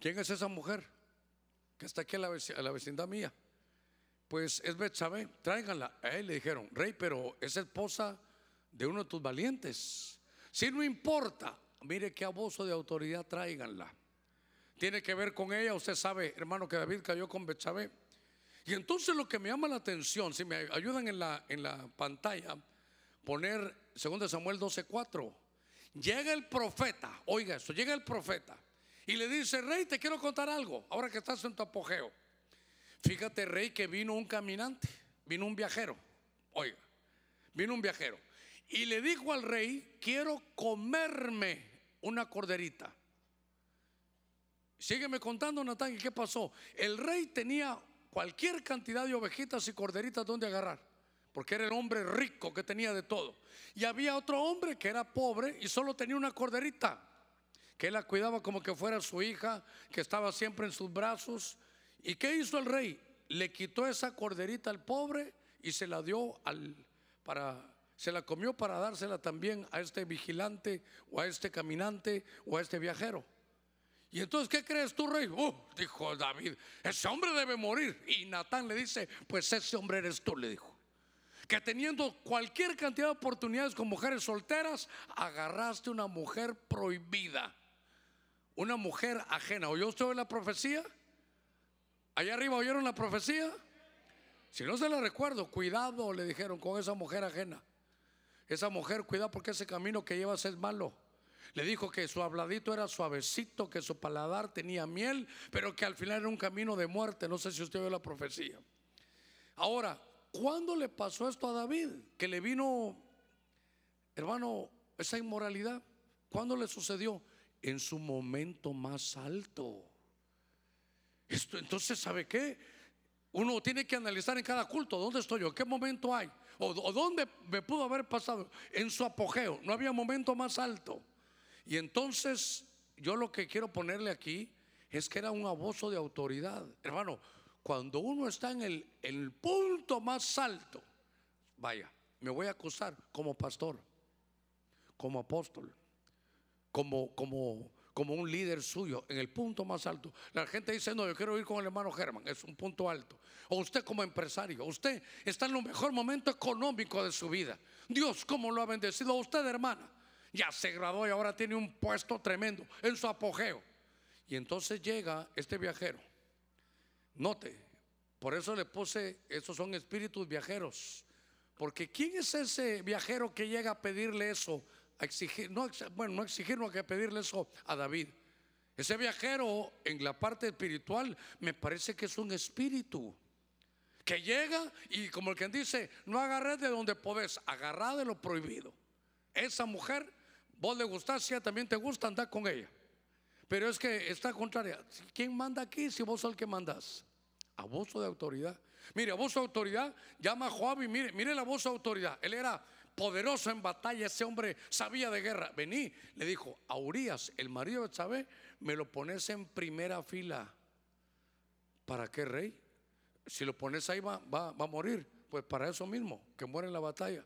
¿quién es esa mujer que está aquí a la, vecindad mía? Pues es Betsabé, tráiganla. A él le dijeron, rey, pero es esposa de uno de tus valientes. Si no importa, mire qué abuso de autoridad, tráiganla tiene que ver con ella. Usted sabe, hermano, que David cayó con Betsabé. Y entonces lo que me llama la atención, si me ayudan en la, en la pantalla, poner 2 Samuel 12:4. Llega el profeta, oiga esto, llega el profeta y le dice, rey, te quiero contar algo, ahora que estás en tu apogeo. Fíjate, rey, que vino un caminante, vino un viajero, oiga, vino un viajero. Y le dijo al rey, quiero comerme una corderita. Sígueme contando, Natán, ¿y qué pasó? El rey tenía cualquier cantidad de ovejitas y corderitas donde agarrar, porque era el hombre rico que tenía de todo. Y había otro hombre que era pobre y solo tenía una corderita, que él la cuidaba como que fuera su hija, que estaba siempre en sus brazos. ¿Y qué hizo el rey? Le quitó esa corderita al pobre y se la dio al para se la comió para dársela también a este vigilante o a este caminante o a este viajero. Y entonces, ¿qué crees tú, rey? Uh, dijo David, ese hombre debe morir. Y Natán le dice, pues ese hombre eres tú, le dijo. Que teniendo cualquier cantidad de oportunidades con mujeres solteras, agarraste una mujer prohibida. Una mujer ajena. ¿Oyó usted la profecía? Allá arriba oyeron la profecía. Si no se la recuerdo, cuidado, le dijeron con esa mujer ajena. Esa mujer, cuidado porque ese camino que llevas es malo. Le dijo que su habladito era suavecito, que su paladar tenía miel, pero que al final era un camino de muerte. No sé si usted ve la profecía. Ahora, ¿cuándo le pasó esto a David? Que le vino, hermano, esa inmoralidad. ¿Cuándo le sucedió? En su momento más alto. Esto, entonces, ¿sabe qué? Uno tiene que analizar en cada culto dónde estoy yo, qué momento hay, o dónde me pudo haber pasado. En su apogeo, no había momento más alto. Y entonces, yo lo que quiero ponerle aquí es que era un abuso de autoridad. Hermano, cuando uno está en el, punto más alto, vaya, me voy a acusar como pastor, como apóstol, como, como como un líder suyo en el punto más alto. La gente dice, no, yo quiero ir con el hermano Germán, es un punto alto. O usted como empresario, usted está en el mejor momento económico de su vida. Dios, ¿cómo lo ha bendecido a usted, hermana? Ya se graduó y ahora tiene un puesto tremendo en su apogeo. Y entonces llega este viajero. Note, por eso le puse, esos son espíritus viajeros. Porque ¿quién es ese viajero que llega a pedirle eso exigir, no, bueno, no exigir, no que pedirle eso a David. Ese viajero en la parte espiritual me parece que es un espíritu que llega y como el que dice, no agarré de donde podés, agarrá de lo prohibido. Esa mujer, vos le gustás, si ella también te gusta, andar con ella. Pero es que está contraria. ¿Quién manda aquí si vos sos el que mandas? Abuso de autoridad. Mire, abuso de autoridad, llama a Joab y mire, mire el abuso de autoridad. Él era poderoso en batalla, ese hombre sabía de guerra. Vení, le dijo, a Urias, el marido de Chávez, me lo pones en primera fila. ¿Para qué, rey? Si lo pones ahí va, va, a morir. Pues para eso mismo, que muere en la batalla.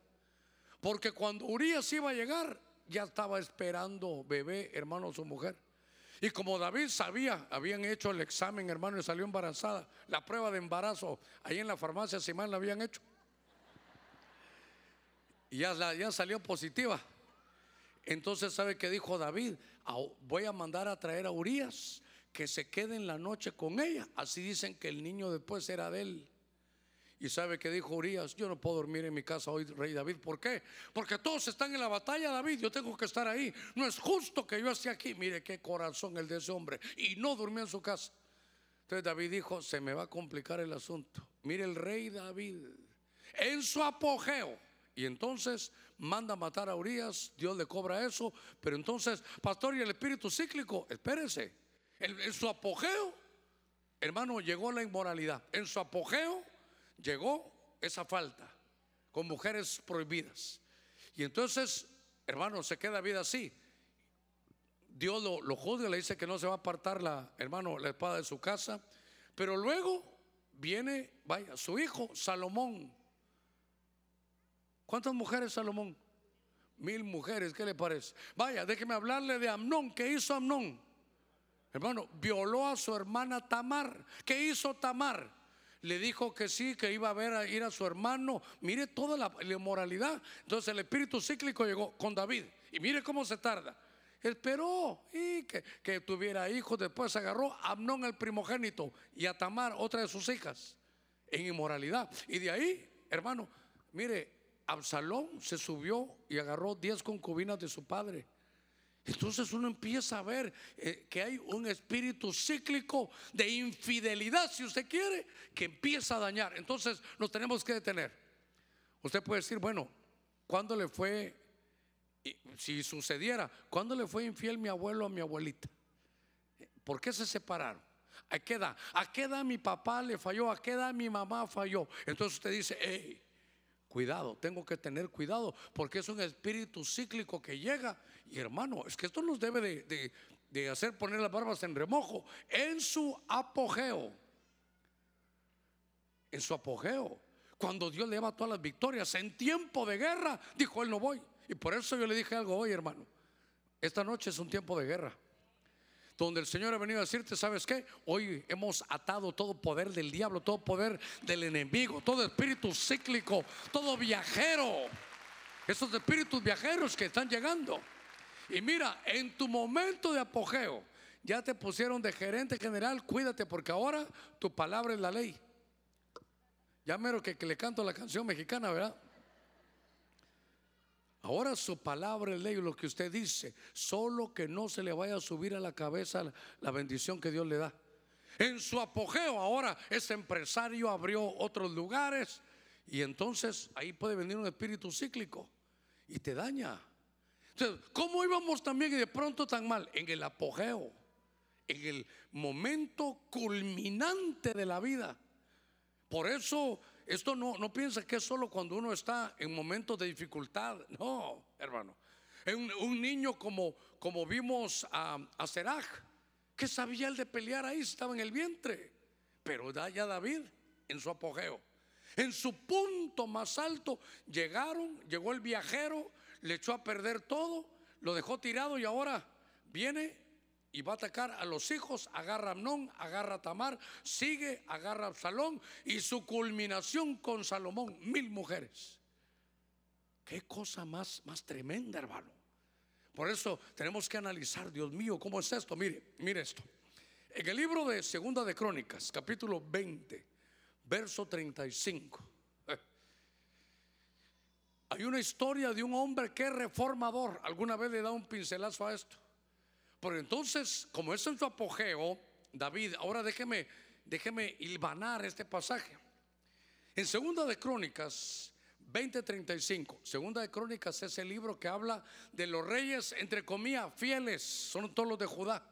Porque cuando Urias iba a llegar, ya estaba esperando bebé, hermano, su mujer. Y como David sabía, habían hecho el examen, hermano, y salió embarazada. La prueba de embarazo, ahí en la farmacia, si mal la habían hecho y ya, ya salió positiva. Entonces, ¿sabe qué dijo David? Voy a mandar a traer a Urias que se quede en la noche con ella. Así dicen que el niño después era de él. Y sabe que dijo Urias, yo no puedo dormir en mi casa hoy, rey David. ¿Por qué? Porque todos están en la batalla, David. Yo tengo que estar ahí. No es justo que yo esté aquí. Mire qué corazón el de ese hombre. Y no durmió en su casa. Entonces David dijo, se me va a complicar el asunto. Mire el rey David, en su apogeo y entonces manda matar a Urias, Dios le cobra eso. Pero entonces, pastor, y el espíritu cíclico, espérese. En, su apogeo, hermano, llegó la inmoralidad. En su apogeo llegó esa falta con mujeres prohibidas. Y entonces, hermano, se queda vida así. Dios lo, lo juzga, le dice que no se va a apartar la, hermano, la espada de su casa. Pero luego viene, vaya, su hijo Salomón ¿Cuántas mujeres Salomón? Mil mujeres, ¿qué le parece? Vaya, déjeme hablarle de Amnón. ¿Qué hizo Amnón? Hermano, violó a su hermana Tamar. ¿Qué hizo Tamar? Le dijo que sí, que iba a ver a ir a su hermano. Mire toda la, inmoralidad. Entonces el espíritu cíclico llegó con David. Y mire cómo se tarda. Esperó y que, que tuviera hijos. Después agarró a Amnón el primogénito y a Tamar, otra de sus hijas, en inmoralidad. Y de ahí, hermano, mire, Absalón se subió y agarró 10 concubinas de su padre. Entonces uno empieza a ver eh, que hay un espíritu cíclico de infidelidad, si usted quiere, que empieza a dañar. Entonces nos tenemos que detener. Usted puede decir, bueno, ¿cuándo le fue, si sucediera, cuándo le fue infiel mi abuelo a mi abuelita? ¿Por qué se separaron? ¿A qué edad? ¿A qué edad mi papá le falló? ¿A qué edad mi mamá falló? Entonces usted dice, hey, Cuidado, tengo que tener cuidado porque es un espíritu cíclico que llega. Y hermano, es que esto nos debe de, hacer poner las barbas en remojo. En su apogeo, en su apogeo, cuando Dios le daba todas las victorias en tiempo de guerra, dijo él no voy. Y por eso yo le dije algo hoy, hermano. Esta noche es un tiempo de guerra. donde el Señor ha venido a decirte, ¿sabes qué? Hoy hemos atado todo poder del diablo, todo poder del enemigo, todo espíritu cíclico, todo viajero. Esos espíritus viajeros que están llegando. Y mira, en tu momento de apogeo, ya te pusieron de gerente general, cuídate porque ahora tu palabra es la ley. Ya mero que, que le canto la canción mexicana, ¿verdad? Ahora su palabra es ley, lo que usted dice, solo que no se le vaya a subir a la cabeza la bendición que Dios le da. En su apogeo ahora ese empresario abrió otros lugares y entonces ahí puede venir un espíritu cíclico y te daña. ¿Cómo íbamos también y de pronto tan mal? En el apogeo, en el momento culminante de la vida. Por eso esto no, no piensa que es solo cuando uno está en momentos de dificultad. No, hermano. Un, un niño como, como vimos a, a Seraj, que sabía el de pelear ahí, estaba en el vientre. Pero ya David en su apogeo. En su punto más alto llegaron, llegó el viajero, le echó a perder todo, lo dejó tirado y ahora viene y va a atacar a los hijos, agarra a Amnón, agarra a Tamar, sigue, agarra a Absalón y su culminación con Salomón, mil mujeres. Qué cosa más, más tremenda, hermano. Por eso tenemos que analizar, Dios mío, ¿cómo es esto? Mire, mire esto. En el libro de Segunda de Crónicas, capítulo 20, verso 35. Hay una historia de un hombre que es reformador. Alguna vez le da un pincelazo a esto. Por entonces, como es en su apogeo, David, ahora déjeme, déjeme hilvanar este pasaje. En Segunda de Crónicas 20:35, Segunda de Crónicas es el libro que habla de los reyes, entre comillas, fieles, son todos los de Judá.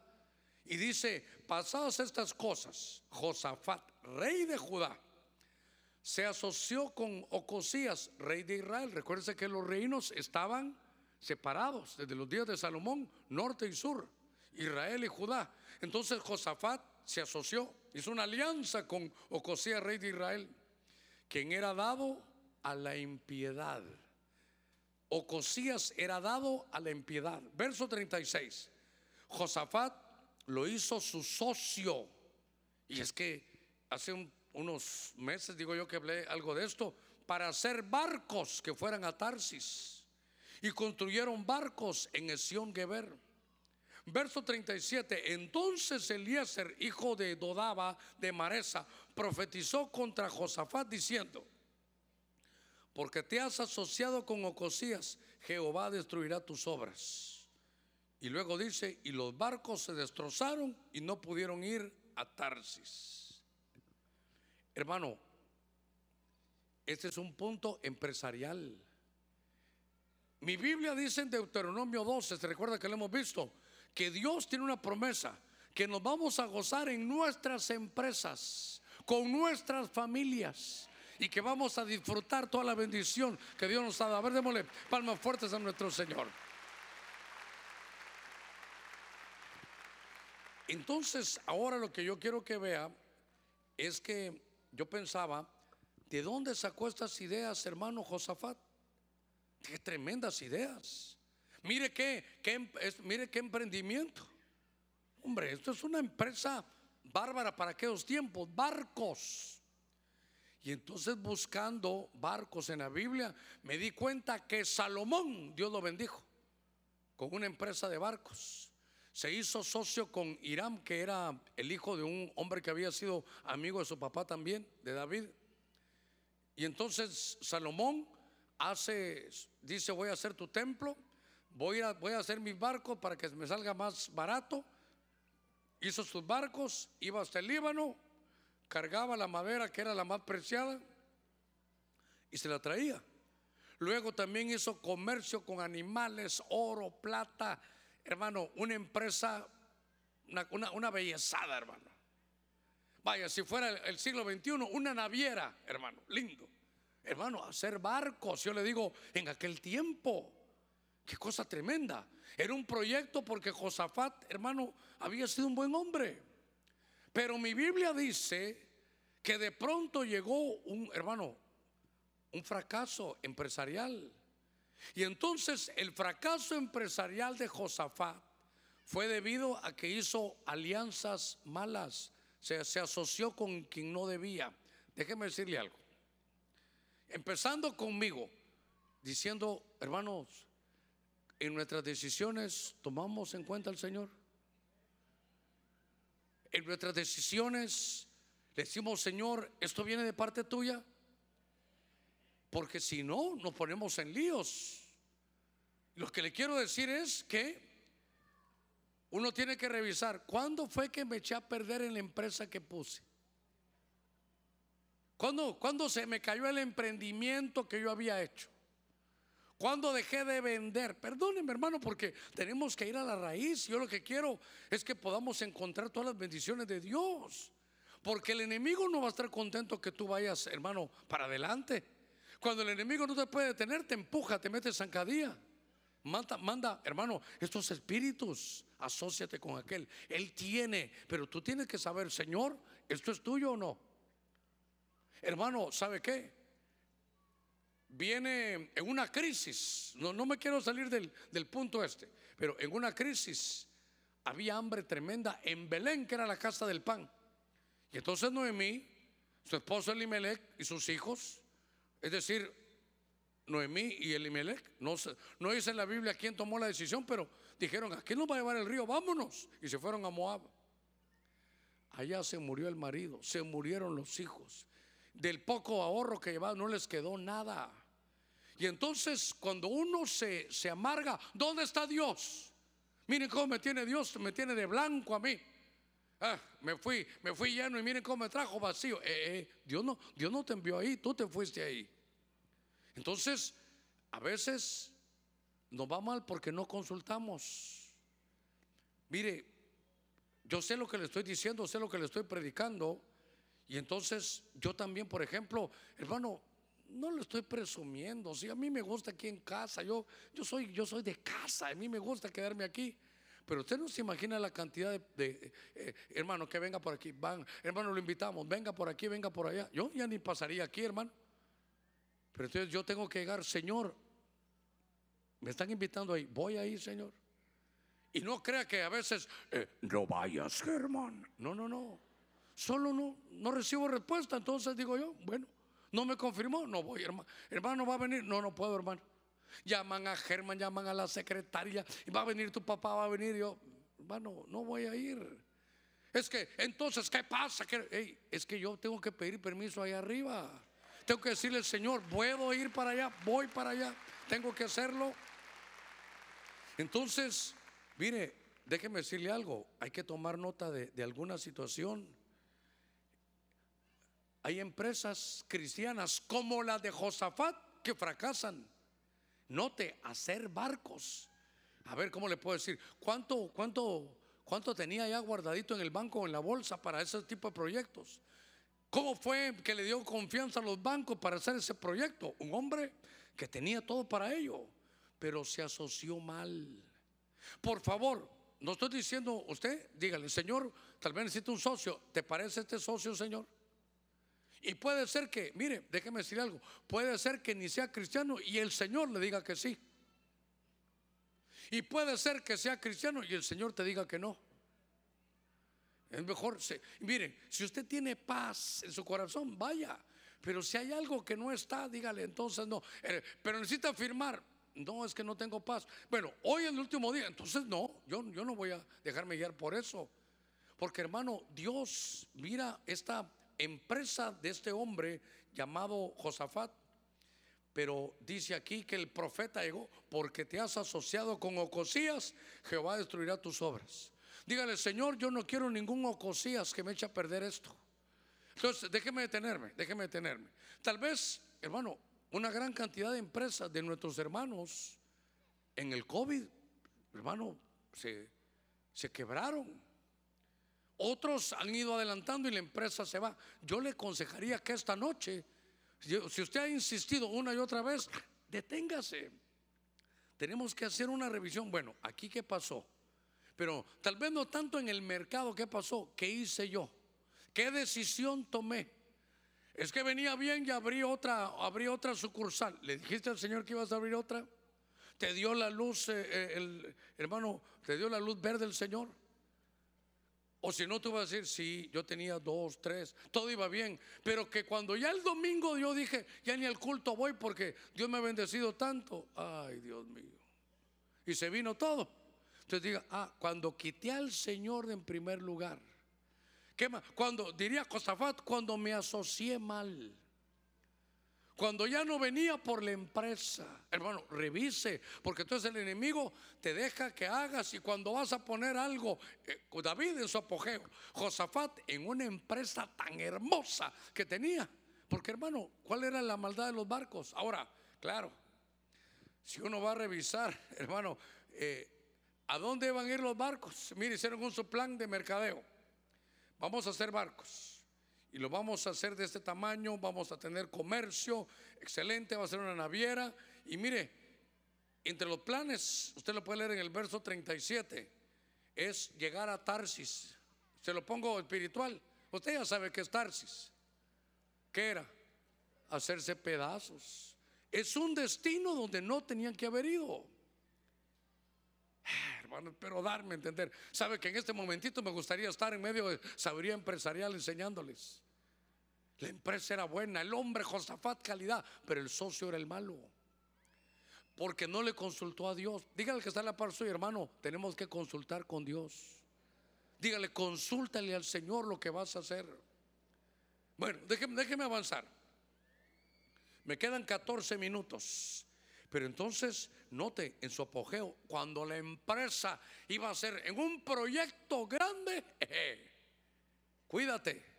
Y dice, pasadas estas cosas, Josafat, rey de Judá, se asoció con Ocosías, rey de Israel. Recuérdense que los reinos estaban separados desde los días de Salomón, norte y sur. Israel y Judá. Entonces Josafat se asoció, hizo una alianza con Ocosías, rey de Israel, quien era dado a la impiedad. Ocosías era dado a la impiedad. Verso 36. Josafat lo hizo su socio. Y es que hace unos meses, digo yo que hablé algo de esto, para hacer barcos que fueran a Tarsis. Y construyeron barcos en Esión Geber. Verso 37. Entonces Eliezer, hijo de Dodaba de Maresa, profetizó contra Josafat diciendo: Porque te has asociado con Ocosías, Jehová destruirá tus obras. Y luego dice: Y los barcos se destrozaron y no pudieron ir a Tarsis. Hermano, este es un punto empresarial. Mi Biblia dice en Deuteronomio 12, se recuerda que lo hemos visto que Dios tiene una promesa, que nos vamos a gozar en nuestras empresas, con nuestras familias y que vamos a disfrutar toda la bendición que Dios nos ha dado. A ver, démosle palmas fuertes a nuestro Señor. Entonces, ahora lo que yo quiero que vea es que yo pensaba, ¿de dónde sacó estas ideas, hermano Josafat? Qué tremendas ideas. Mire qué, em, mire qué emprendimiento. Hombre, esto es una empresa bárbara para aquellos tiempos, barcos. Y entonces buscando barcos en la Biblia, me di cuenta que Salomón, Dios lo bendijo, con una empresa de barcos. Se hizo socio con Hiram, que era el hijo de un hombre que había sido amigo de su papá también, de David. Y entonces Salomón hace, dice, voy a hacer tu templo voy a, voy a hacer mis barcos para que me salga más barato. Hizo sus barcos, iba hasta el Líbano, cargaba la madera que era la más preciada y se la traía. Luego también hizo comercio con animales, oro, plata. Hermano, una empresa, una, una, bellezada, hermano. Vaya, si fuera el siglo XXI, una naviera, hermano, lindo. Hermano, hacer barcos, yo le digo, en aquel tiempo Qué cosa tremenda. Era un proyecto porque Josafat, hermano, había sido un buen hombre. Pero mi Biblia dice que de pronto llegó un, hermano, un fracaso empresarial. Y entonces el fracaso empresarial de Josafat fue debido a que hizo alianzas malas, se, se asoció con quien no debía. Déjeme decirle algo. Empezando conmigo, diciendo, hermanos, en nuestras decisiones tomamos en cuenta al Señor. En nuestras decisiones le decimos, Señor, esto viene de parte tuya. Porque si no, nos ponemos en líos. Lo que le quiero decir es que uno tiene que revisar cuándo fue que me eché a perder en la empresa que puse. ¿Cuándo, ¿Cuándo se me cayó el emprendimiento que yo había hecho? ¿Cuándo dejé de vender? Perdónenme, hermano, porque tenemos que ir a la raíz. Yo lo que quiero es que podamos encontrar todas las bendiciones de Dios. Porque el enemigo no va a estar contento que tú vayas, hermano, para adelante. Cuando el enemigo no te puede detener, te empuja, te mete zancadilla. Manda, manda, hermano, estos espíritus, asóciate con aquel. Él tiene, pero tú tienes que saber, Señor, ¿esto es tuyo o no? Hermano, ¿sabe qué? Viene en una crisis, no, no me quiero salir del, del punto este, pero en una crisis había hambre tremenda en Belén, que era la casa del pan. Y entonces Noemí, su esposo Elimelech y sus hijos, es decir, Noemí y Elimelech, no, no dice en la Biblia quién tomó la decisión, pero dijeron, ¿a quién nos va a llevar el río? Vámonos. Y se fueron a Moab. Allá se murió el marido, se murieron los hijos. Del poco ahorro que llevaba no les quedó nada. Y entonces cuando uno se, se amarga, ¿dónde está Dios? Miren cómo me tiene Dios, me tiene de blanco a mí. Ah, me fui, me fui lleno y miren cómo me trajo vacío. Eh, eh, Dios no, Dios no te envió ahí, tú te fuiste ahí. Entonces, a veces nos va mal porque no consultamos. Mire, yo sé lo que le estoy diciendo, sé lo que le estoy predicando. Y entonces yo también, por ejemplo, hermano, no lo estoy presumiendo. Si a mí me gusta aquí en casa, yo, yo, soy, yo soy de casa, a mí me gusta quedarme aquí. Pero usted no se imagina la cantidad de, eh, hermano que venga por aquí, van, hermano, lo invitamos, venga por aquí, venga por allá. Yo ya ni pasaría aquí, hermano. Pero entonces yo tengo que llegar, Señor, me están invitando ahí, voy ahí, Señor. Y no crea que a veces, eh, no vayas, Germán. No, no, no. Solo no, no recibo respuesta. Entonces digo yo, bueno, no me confirmó, no voy, hermano. Hermano, va a venir. No, no puedo, hermano. Llaman a Germán, llaman a la secretaria, y va a venir tu papá, va a venir. yo, hermano, no voy a ir. Es que, entonces, ¿qué pasa? Es que yo tengo que pedir permiso ahí arriba. Tengo que decirle, Señor, puedo ir para allá, voy para allá, tengo que hacerlo. Entonces, mire, déjeme decirle algo, hay que tomar nota de alguna situación. Hay empresas cristianas como la de Josafat que fracasan. Note, hacer barcos. A ver, ¿cómo le puedo decir? ¿Cuánto, cuánto, cuánto tenía ya guardadito en el banco o en la bolsa para ese tipo de proyectos? ¿Cómo fue que le dio confianza a los bancos para hacer ese proyecto? Un hombre que tenía todo para ello, pero se asoció mal. Por favor, no estoy diciendo usted, dígale, Señor, tal vez necesita un socio. ¿Te parece este socio, Señor? Y puede ser que, mire, déjeme decir algo, puede ser que ni sea cristiano y el Señor le diga que sí. Y puede ser que sea cristiano y el Señor te diga que no. Es mejor, se, miren, si usted tiene paz en su corazón, vaya. Pero si hay algo que no está, dígale, entonces no. Eh, pero necesita afirmar, no, es que no tengo paz. Bueno, hoy es el último día, entonces no, yo, yo no voy a dejarme guiar por eso. Porque hermano, Dios mira esta empresa de este hombre llamado Josafat. Pero dice aquí que el profeta llegó porque te has asociado con Ocosías, Jehová destruirá tus obras. Dígale, Señor, yo no quiero ningún ocosías que me eche a perder esto. Entonces, déjeme detenerme, déjeme detenerme. Tal vez, hermano, una gran cantidad de empresas de nuestros hermanos en el COVID, hermano, se, se quebraron. Otros han ido adelantando y la empresa se va. Yo le aconsejaría que esta noche, si usted ha insistido una y otra vez, deténgase. Tenemos que hacer una revisión. Bueno, aquí qué pasó. Pero tal vez no tanto en el mercado, ¿qué pasó? ¿Qué hice yo? ¿Qué decisión tomé? Es que venía bien y abrí otra, abrí otra sucursal. ¿Le dijiste al Señor que ibas a abrir otra? Te dio la luz, eh, eh, el hermano, te dio la luz verde el Señor. O si no, tú vas a decir, sí, yo tenía dos, tres, todo iba bien. Pero que cuando ya el domingo yo dije, ya ni al culto voy porque Dios me ha bendecido tanto. Ay, Dios mío. Y se vino todo. Entonces diga, ah, cuando quité al Señor en primer lugar. ¿Qué más? Cuando, diría Costafat, cuando me asocié mal. Cuando ya no venía por la empresa, hermano, revise, porque entonces el enemigo te deja que hagas y cuando vas a poner algo, eh, David en su apogeo, Josafat en una empresa tan hermosa que tenía, porque hermano, ¿cuál era la maldad de los barcos? Ahora, claro, si uno va a revisar, hermano, eh, ¿a dónde van a ir los barcos? Mire, hicieron un su plan de mercadeo. Vamos a hacer barcos y lo vamos a hacer de este tamaño, vamos a tener comercio excelente, va a ser una naviera. Y mire, entre los planes, usted lo puede leer en el verso 37, es llegar a Tarsis. Se lo pongo espiritual. Usted ya sabe que es Tarsis. ¿Qué era? Hacerse pedazos. Es un destino donde no tenían que haber ido. Ah, hermano, pero darme a entender. Sabe que en este momentito me gustaría estar en medio de sabiduría empresarial enseñándoles. La empresa era buena, el hombre Josafat calidad, pero el socio era el malo. Porque no le consultó a Dios. Dígale que está en la par suya, hermano, tenemos que consultar con Dios. Dígale, consúltale al Señor lo que vas a hacer. Bueno, déjeme, déjeme avanzar. Me quedan 14 minutos. Pero entonces, note en su apogeo, cuando la empresa iba a ser en un proyecto grande, cuídate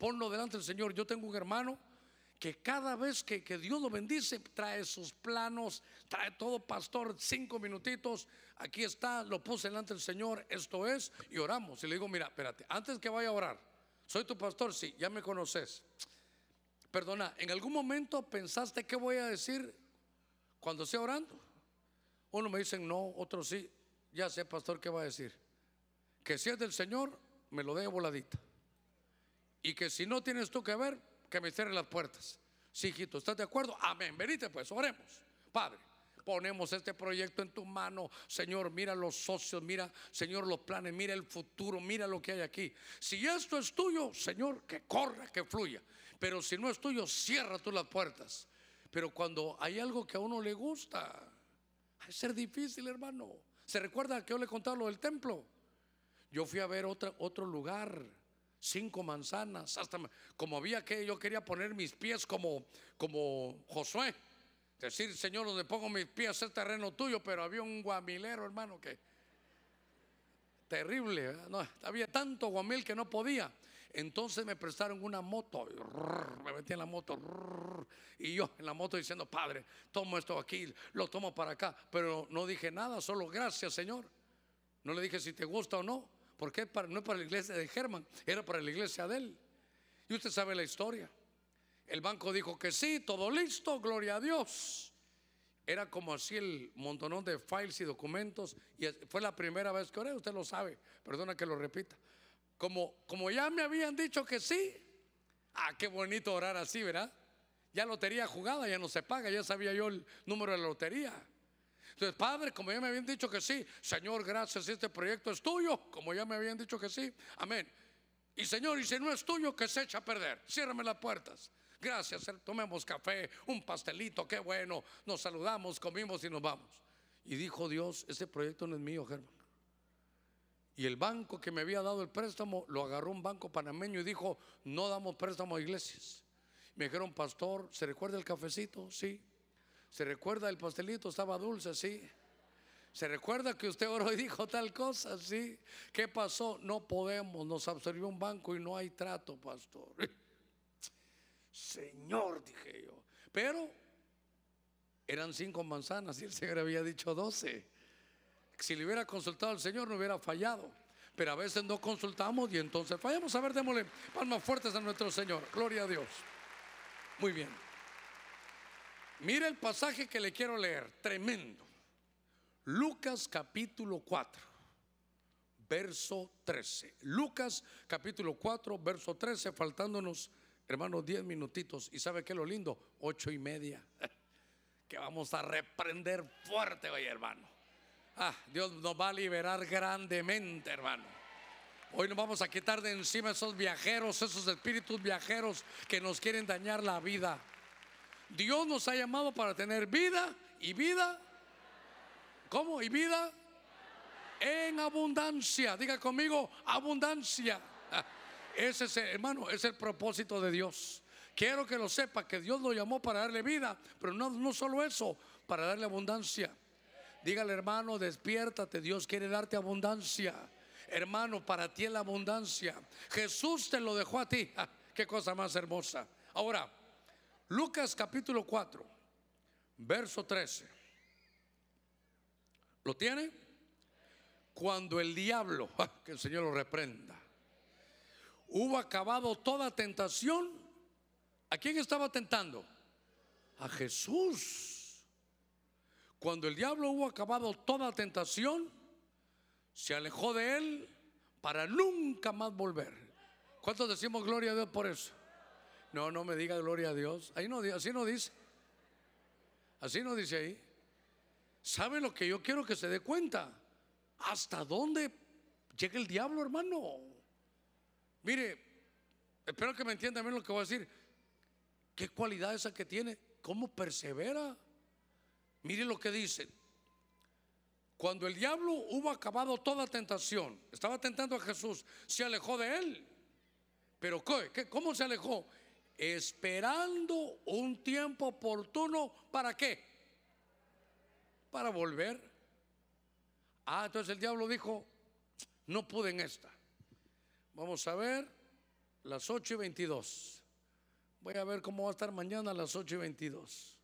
ponlo delante del Señor. Yo tengo un hermano que cada vez que, Dios lo bendice, trae sus planos, trae todo, pastor, cinco minutitos, aquí está, lo puse delante del Señor, esto es, y oramos. Y le digo, mira, espérate, antes que vaya a orar, soy tu pastor, sí, ya me conoces. Perdona, ¿en algún momento pensaste qué voy a decir cuando esté orando? Uno me dice no, otro sí, ya sé, pastor, qué va a decir. Que si es del Señor, me lo dé voladita. Y que si no tienes tú que ver, que me cierren las puertas. Sí, hijito, ¿estás de acuerdo? Amén. Venite pues, oremos. Padre, ponemos este proyecto en tu mano. Señor, mira los socios, mira, Señor, los planes, mira el futuro, mira lo que hay aquí. Si esto es tuyo, Señor, que corra, que fluya. Pero si no es tuyo, cierra tú las puertas. Pero cuando hay algo que a uno le gusta, es ser difícil, hermano. ¿Se recuerda que yo le contaba lo del templo? Yo fui a ver otra, otro lugar cinco manzanas, hasta como había que yo quería poner mis pies como, como Josué. Decir, Señor, donde pongo mis pies es terreno tuyo, pero había un guamilero, hermano, que terrible, no, había tanto guamil que no podía. Entonces me prestaron una moto, me metí en la moto, y yo en la moto diciendo, Padre, tomo esto aquí, lo tomo para acá, pero no dije nada, solo gracias, Señor. No le dije si te gusta o no. Porque no es para la iglesia de Germán, era para la iglesia de él. Y usted sabe la historia. El banco dijo que sí, todo listo, gloria a Dios. Era como así el montonón de files y documentos. Y fue la primera vez que oré, usted lo sabe. Perdona que lo repita. Como, como ya me habían dicho que sí. Ah, qué bonito orar así, ¿verdad? Ya lotería jugada, ya no se paga, ya sabía yo el número de la lotería. Entonces, Padre, como ya me habían dicho que sí, Señor, gracias, este proyecto es tuyo, como ya me habían dicho que sí, amén. Y Señor, y si no es tuyo, que se echa a perder, ciérrame las puertas. Gracias, tomemos café, un pastelito, qué bueno, nos saludamos, comimos y nos vamos. Y dijo Dios, ese proyecto no es mío, Germán. Y el banco que me había dado el préstamo lo agarró un banco panameño y dijo, no damos préstamo a iglesias. Me dijeron, pastor, ¿se recuerda el cafecito? Sí. ¿Se recuerda el pastelito? Estaba dulce, sí. ¿Se recuerda que usted oró y dijo tal cosa? Sí. ¿Qué pasó? No podemos, nos absorbió un banco y no hay trato, pastor. Señor, dije yo. Pero eran cinco manzanas y el Señor había dicho doce. Si le hubiera consultado al Señor no hubiera fallado. Pero a veces no consultamos y entonces fallamos. A ver, démosle palmas fuertes a nuestro Señor. Gloria a Dios. Muy bien. Mira el pasaje que le quiero leer, tremendo. Lucas capítulo 4, verso 13. Lucas capítulo 4, verso 13, faltándonos, hermanos, 10 minutitos. ¿Y sabe qué es lo lindo? Ocho y media. que vamos a reprender fuerte hoy, hermano. Ah, Dios nos va a liberar grandemente, hermano. Hoy nos vamos a quitar de encima esos viajeros, esos espíritus viajeros que nos quieren dañar la vida. Dios nos ha llamado para tener vida y vida. ¿Cómo? ¿Y vida? En abundancia. Diga conmigo, abundancia. Ese es, hermano, es el propósito de Dios. Quiero que lo sepa, que Dios lo llamó para darle vida, pero no, no solo eso, para darle abundancia. Dígale, hermano, despiértate, Dios quiere darte abundancia. Hermano, para ti es la abundancia. Jesús te lo dejó a ti. Qué cosa más hermosa. Ahora, Lucas capítulo 4, verso 13. ¿Lo tiene? Cuando el diablo, que el Señor lo reprenda, hubo acabado toda tentación, ¿a quién estaba tentando? A Jesús. Cuando el diablo hubo acabado toda tentación, se alejó de él para nunca más volver. ¿Cuántos decimos gloria a Dios por eso? No, no me diga gloria a Dios. Ahí no, así no dice. Así no dice ahí. ¿Sabe lo que yo quiero que se dé cuenta? ¿Hasta dónde llega el diablo, hermano? Mire, espero que me entienda bien lo que voy a decir. ¿Qué cualidad esa que tiene? ¿Cómo persevera? Mire lo que dice. Cuando el diablo hubo acabado toda tentación, estaba tentando a Jesús, se alejó de él. Pero ¿cómo se alejó? Esperando un tiempo oportuno, ¿para qué? Para volver. Ah, entonces el diablo dijo, no pude en esta. Vamos a ver las 8 y 22. Voy a ver cómo va a estar mañana a las 8 y 22.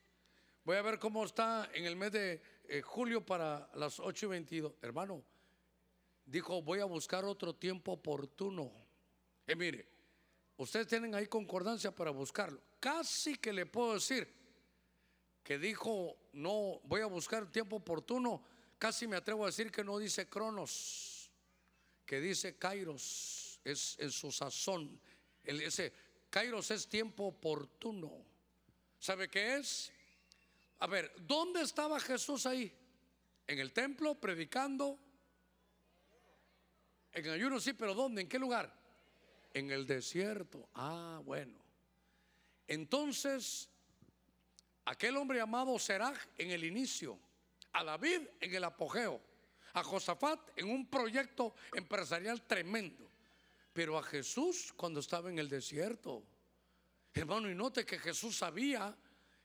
Voy a ver cómo está en el mes de eh, julio para las 8 y 22, hermano, dijo, voy a buscar otro tiempo oportuno. Eh, mire, ustedes tienen ahí concordancia para buscarlo. Casi que le puedo decir que dijo, no, voy a buscar tiempo oportuno. Casi me atrevo a decir que no dice Cronos, que dice Kairos, es en su sazón. El, ese Kairos es tiempo oportuno. ¿Sabe qué es? A ver, ¿dónde estaba Jesús ahí? ¿En el templo predicando? En ayuno sí, pero ¿dónde? ¿En qué lugar? En el desierto. Ah, bueno. Entonces, aquel hombre llamado Seraj en el inicio, a David en el apogeo, a Josafat en un proyecto empresarial tremendo, pero a Jesús cuando estaba en el desierto. Hermano, y note que Jesús sabía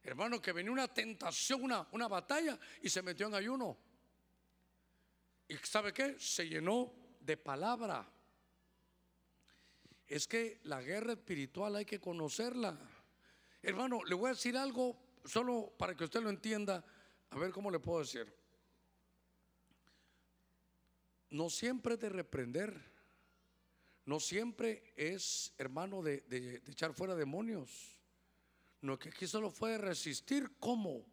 Hermano, que venía una tentación, una, una batalla y se metió en ayuno. ¿Y sabe qué? Se llenó de palabra. Es que la guerra espiritual hay que conocerla. Hermano, le voy a decir algo solo para que usted lo entienda. A ver cómo le puedo decir. No siempre de reprender. No siempre es, hermano, de, de echar fuera demonios. No, que aquí solo fue resistir. ¿Cómo?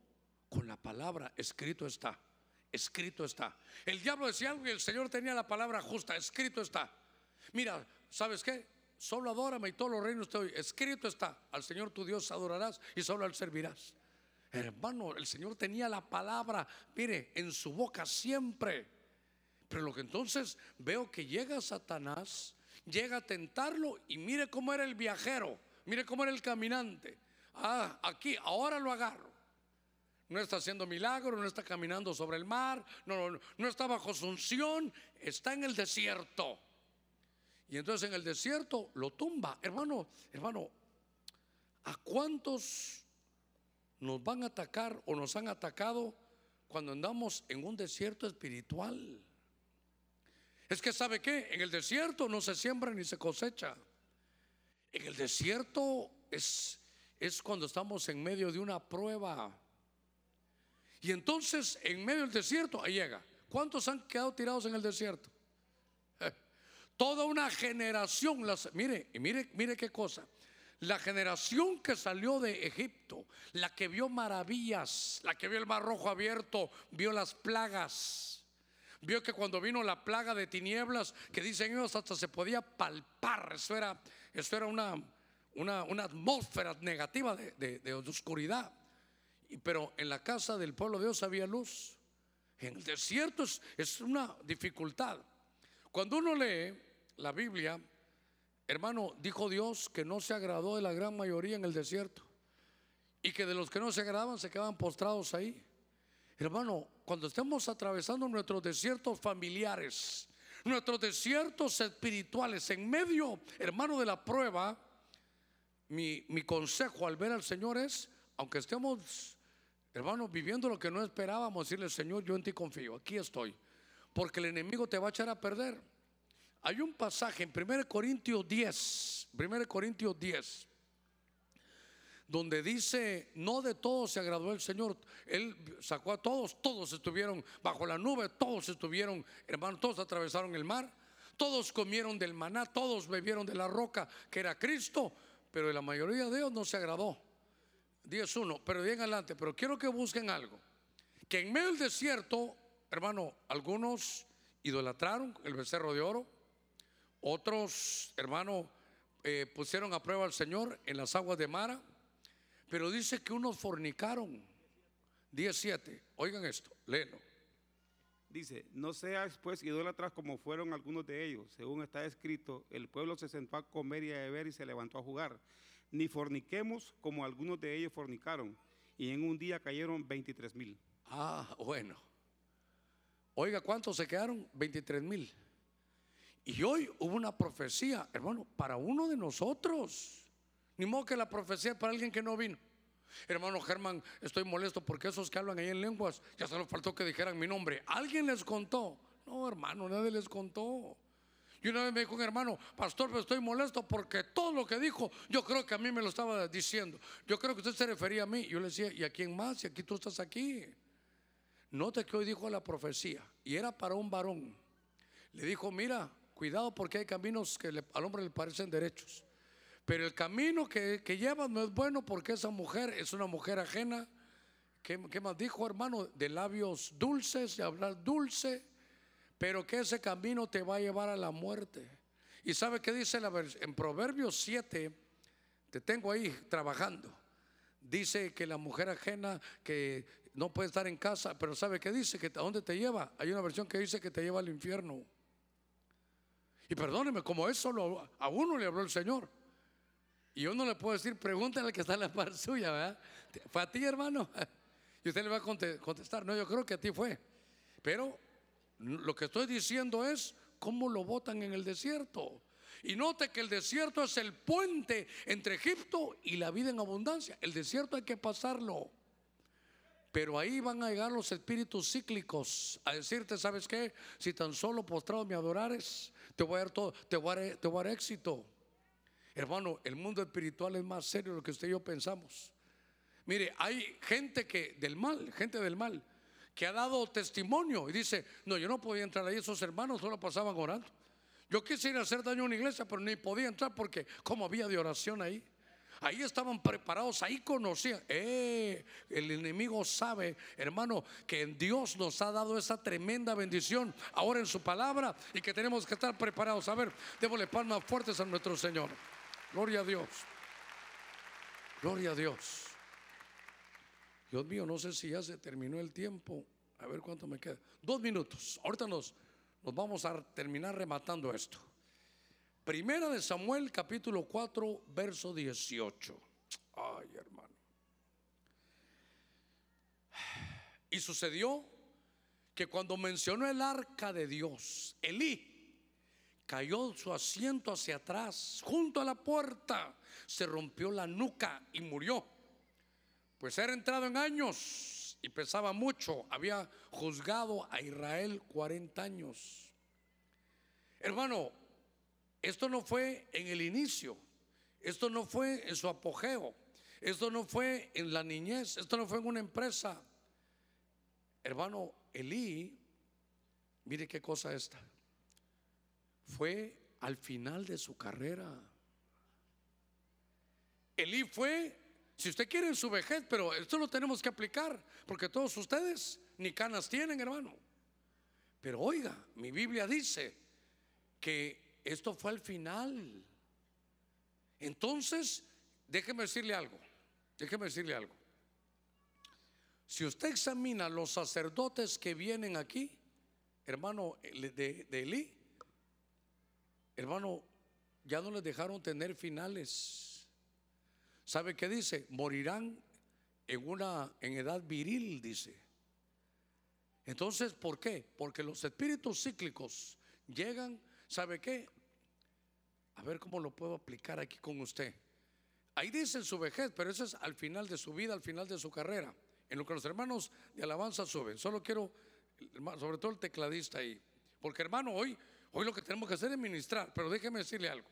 Con la palabra, escrito está. Escrito está. El diablo decía algo y el Señor tenía la palabra justa. Escrito está. Mira, ¿sabes qué? Solo adórame y todos los reinos te doy. Escrito está. Al Señor tu Dios adorarás y solo al servirás. Hermano, el Señor tenía la palabra, mire, en su boca siempre. Pero lo que entonces veo que llega Satanás, llega a tentarlo y mire cómo era el viajero, mire cómo era el caminante. Ah, aquí, ahora lo agarro. No está haciendo milagro, no está caminando sobre el mar, no, no, no está bajo su unción, está en el desierto. Y entonces en el desierto lo tumba. Hermano, hermano, ¿a cuántos nos van a atacar o nos han atacado cuando andamos en un desierto espiritual? Es que sabe qué, en el desierto no se siembra ni se cosecha. En el desierto es es cuando estamos en medio de una prueba. Y entonces, en medio del desierto, ahí llega. ¿Cuántos han quedado tirados en el desierto? Toda una generación, las, mire, mire, mire qué cosa. La generación que salió de Egipto, la que vio maravillas, la que vio el mar rojo abierto, vio las plagas, vio que cuando vino la plaga de tinieblas, que dicen ellos hasta se podía palpar, eso era, eso era una, una, atmósfera negativa de, oscuridad. Y- Pero en la casa del pueblo de Dios había luz. En el desierto es, es una dificultad. Cuando uno lee la Biblia, hermano, dijo Dios que no se agradó de la gran mayoría en el desierto. Y que de los que no se agradaban se quedaban postrados ahí. Hermano, cuando estemos atravesando nuestros desiertos familiares, nuestros desiertos espirituales, en medio, hermano, de la prueba, mi, mi consejo al ver al Señor es, aunque estemos, hermano, viviendo lo que no esperábamos, decirle, Señor, yo en ti confío, aquí estoy, porque el enemigo te va a echar a perder. Hay un pasaje en 1 Corintios 10, 1 Corintios 10, donde dice, no de todos se agradó el Señor. Él sacó a todos, todos estuvieron bajo la nube, todos estuvieron, hermano, todos atravesaron el mar, todos comieron del maná, todos bebieron de la roca que era Cristo, pero la mayoría de ellos no se agradó. 10.1, pero bien adelante, pero quiero que busquen algo. Que en medio del desierto, hermano, algunos idolatraron el becerro de oro, otros, hermano, eh, pusieron a prueba al Señor en las aguas de Mara, pero dice que unos fornicaron. 17, oigan esto, léelo. Dice, no seas pues idólatras como fueron algunos de ellos. Según está escrito, el pueblo se sentó a comer y a beber y se levantó a jugar. Ni forniquemos como algunos de ellos fornicaron. Y en un día cayeron 23 mil. Ah, bueno. Oiga, ¿cuántos se quedaron? 23 mil. Y hoy hubo una profecía, hermano, para uno de nosotros. Ni modo que la profecía para alguien que no vino. Hermano Germán, estoy molesto porque esos que hablan ahí en lenguas, ya solo faltó que dijeran mi nombre. ¿Alguien les contó? No, hermano, nadie les contó. Y una vez me dijo un hermano, pastor, pero estoy molesto porque todo lo que dijo, yo creo que a mí me lo estaba diciendo. Yo creo que usted se refería a mí. Yo le decía, ¿y a quién más? Y aquí tú estás aquí. Note que hoy dijo la profecía y era para un varón. Le dijo, mira, cuidado porque hay caminos que al hombre le parecen derechos. Pero el camino que, que llevas no es bueno porque esa mujer es una mujer ajena. ¿Qué, más dijo, hermano? De labios dulces, de hablar dulce, pero que ese camino te va a llevar a la muerte. ¿Y sabe qué dice la en Proverbios 7? Te tengo ahí trabajando. Dice que la mujer ajena que no puede estar en casa, pero ¿sabe qué dice? Que a dónde te lleva. Hay una versión que dice que te lleva al infierno. Y perdóneme, como eso lo- a uno le habló el Señor. Y uno le puede decir, pregúntale al que está en la par suya, ¿verdad? ¿Fue a ti, hermano? Y usted le va a conte- contestar, no, yo creo que a ti fue. Pero lo que estoy diciendo es cómo lo botan en el desierto. Y note que el desierto es el puente entre Egipto y la vida en abundancia. El desierto hay que pasarlo. Pero ahí van a llegar los espíritus cíclicos a decirte, ¿sabes qué? Si tan solo postrado me adorares, te voy a dar todo, te voy a dar, te voy a dar éxito. Hermano, el mundo espiritual es más serio de lo que usted y yo pensamos. Mire, hay gente que del mal, gente del mal, que ha dado testimonio y dice, no, yo no podía entrar ahí, esos hermanos solo pasaban orando. Yo quise ir a hacer daño a una iglesia, pero ni podía entrar porque como había de oración ahí. Ahí estaban preparados, ahí conocían. Eh, el enemigo sabe, hermano, que en Dios nos ha dado esa tremenda bendición ahora en su palabra y que tenemos que estar preparados. A ver, démosle palmas fuertes a nuestro Señor. Gloria a Dios. Gloria a Dios. Dios mío, no sé si ya se terminó el tiempo. A ver cuánto me queda. Dos minutos. Ahorita nos, nos vamos a terminar rematando esto. Primera de Samuel, capítulo 4, verso 18. Ay, hermano. Y sucedió que cuando mencionó el arca de Dios, Elí cayó su asiento hacia atrás, junto a la puerta, se rompió la nuca y murió. Pues era entrado en años y pesaba mucho, había juzgado a Israel 40 años. Hermano, esto no fue en el inicio, esto no fue en su apogeo, esto no fue en la niñez, esto no fue en una empresa. Hermano, Elí, mire qué cosa esta, fue al final de su carrera. Elí fue, si usted quiere en su vejez, pero esto lo tenemos que aplicar, porque todos ustedes ni canas tienen, hermano. Pero oiga, mi Biblia dice que esto fue al final. Entonces, déjeme decirle algo, déjeme decirle algo. Si usted examina los sacerdotes que vienen aquí, hermano de, de Elí, hermano, ya no les dejaron tener finales. ¿Sabe qué dice? Morirán en una en edad viril, dice. Entonces, ¿por qué? Porque los espíritus cíclicos llegan, ¿sabe qué? A ver cómo lo puedo aplicar aquí con usted. Ahí dice en su vejez, pero eso es al final de su vida, al final de su carrera. En lo que los hermanos de alabanza suben. Solo quiero, sobre todo el tecladista ahí. Porque hermano, hoy, hoy lo que tenemos que hacer es ministrar. Pero déjeme decirle algo.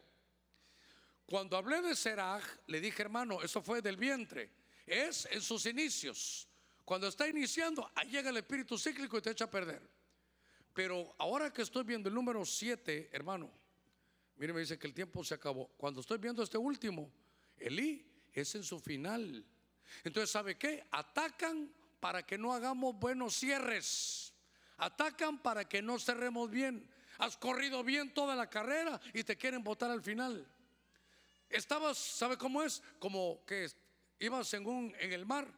Cuando hablé de Seraj, le dije, hermano, eso fue del vientre. Es en sus inicios. Cuando está iniciando, ahí llega el espíritu cíclico y te echa a perder. Pero ahora que estoy viendo el número 7, hermano, mire, me dice que el tiempo se acabó. Cuando estoy viendo este último, Elí es en su final. Entonces, ¿sabe qué? Atacan para que no hagamos buenos cierres. Atacan para que no cerremos bien. Has corrido bien toda la carrera y te quieren votar al final. Estabas, ¿sabe cómo es? Como que ibas en, un, en el mar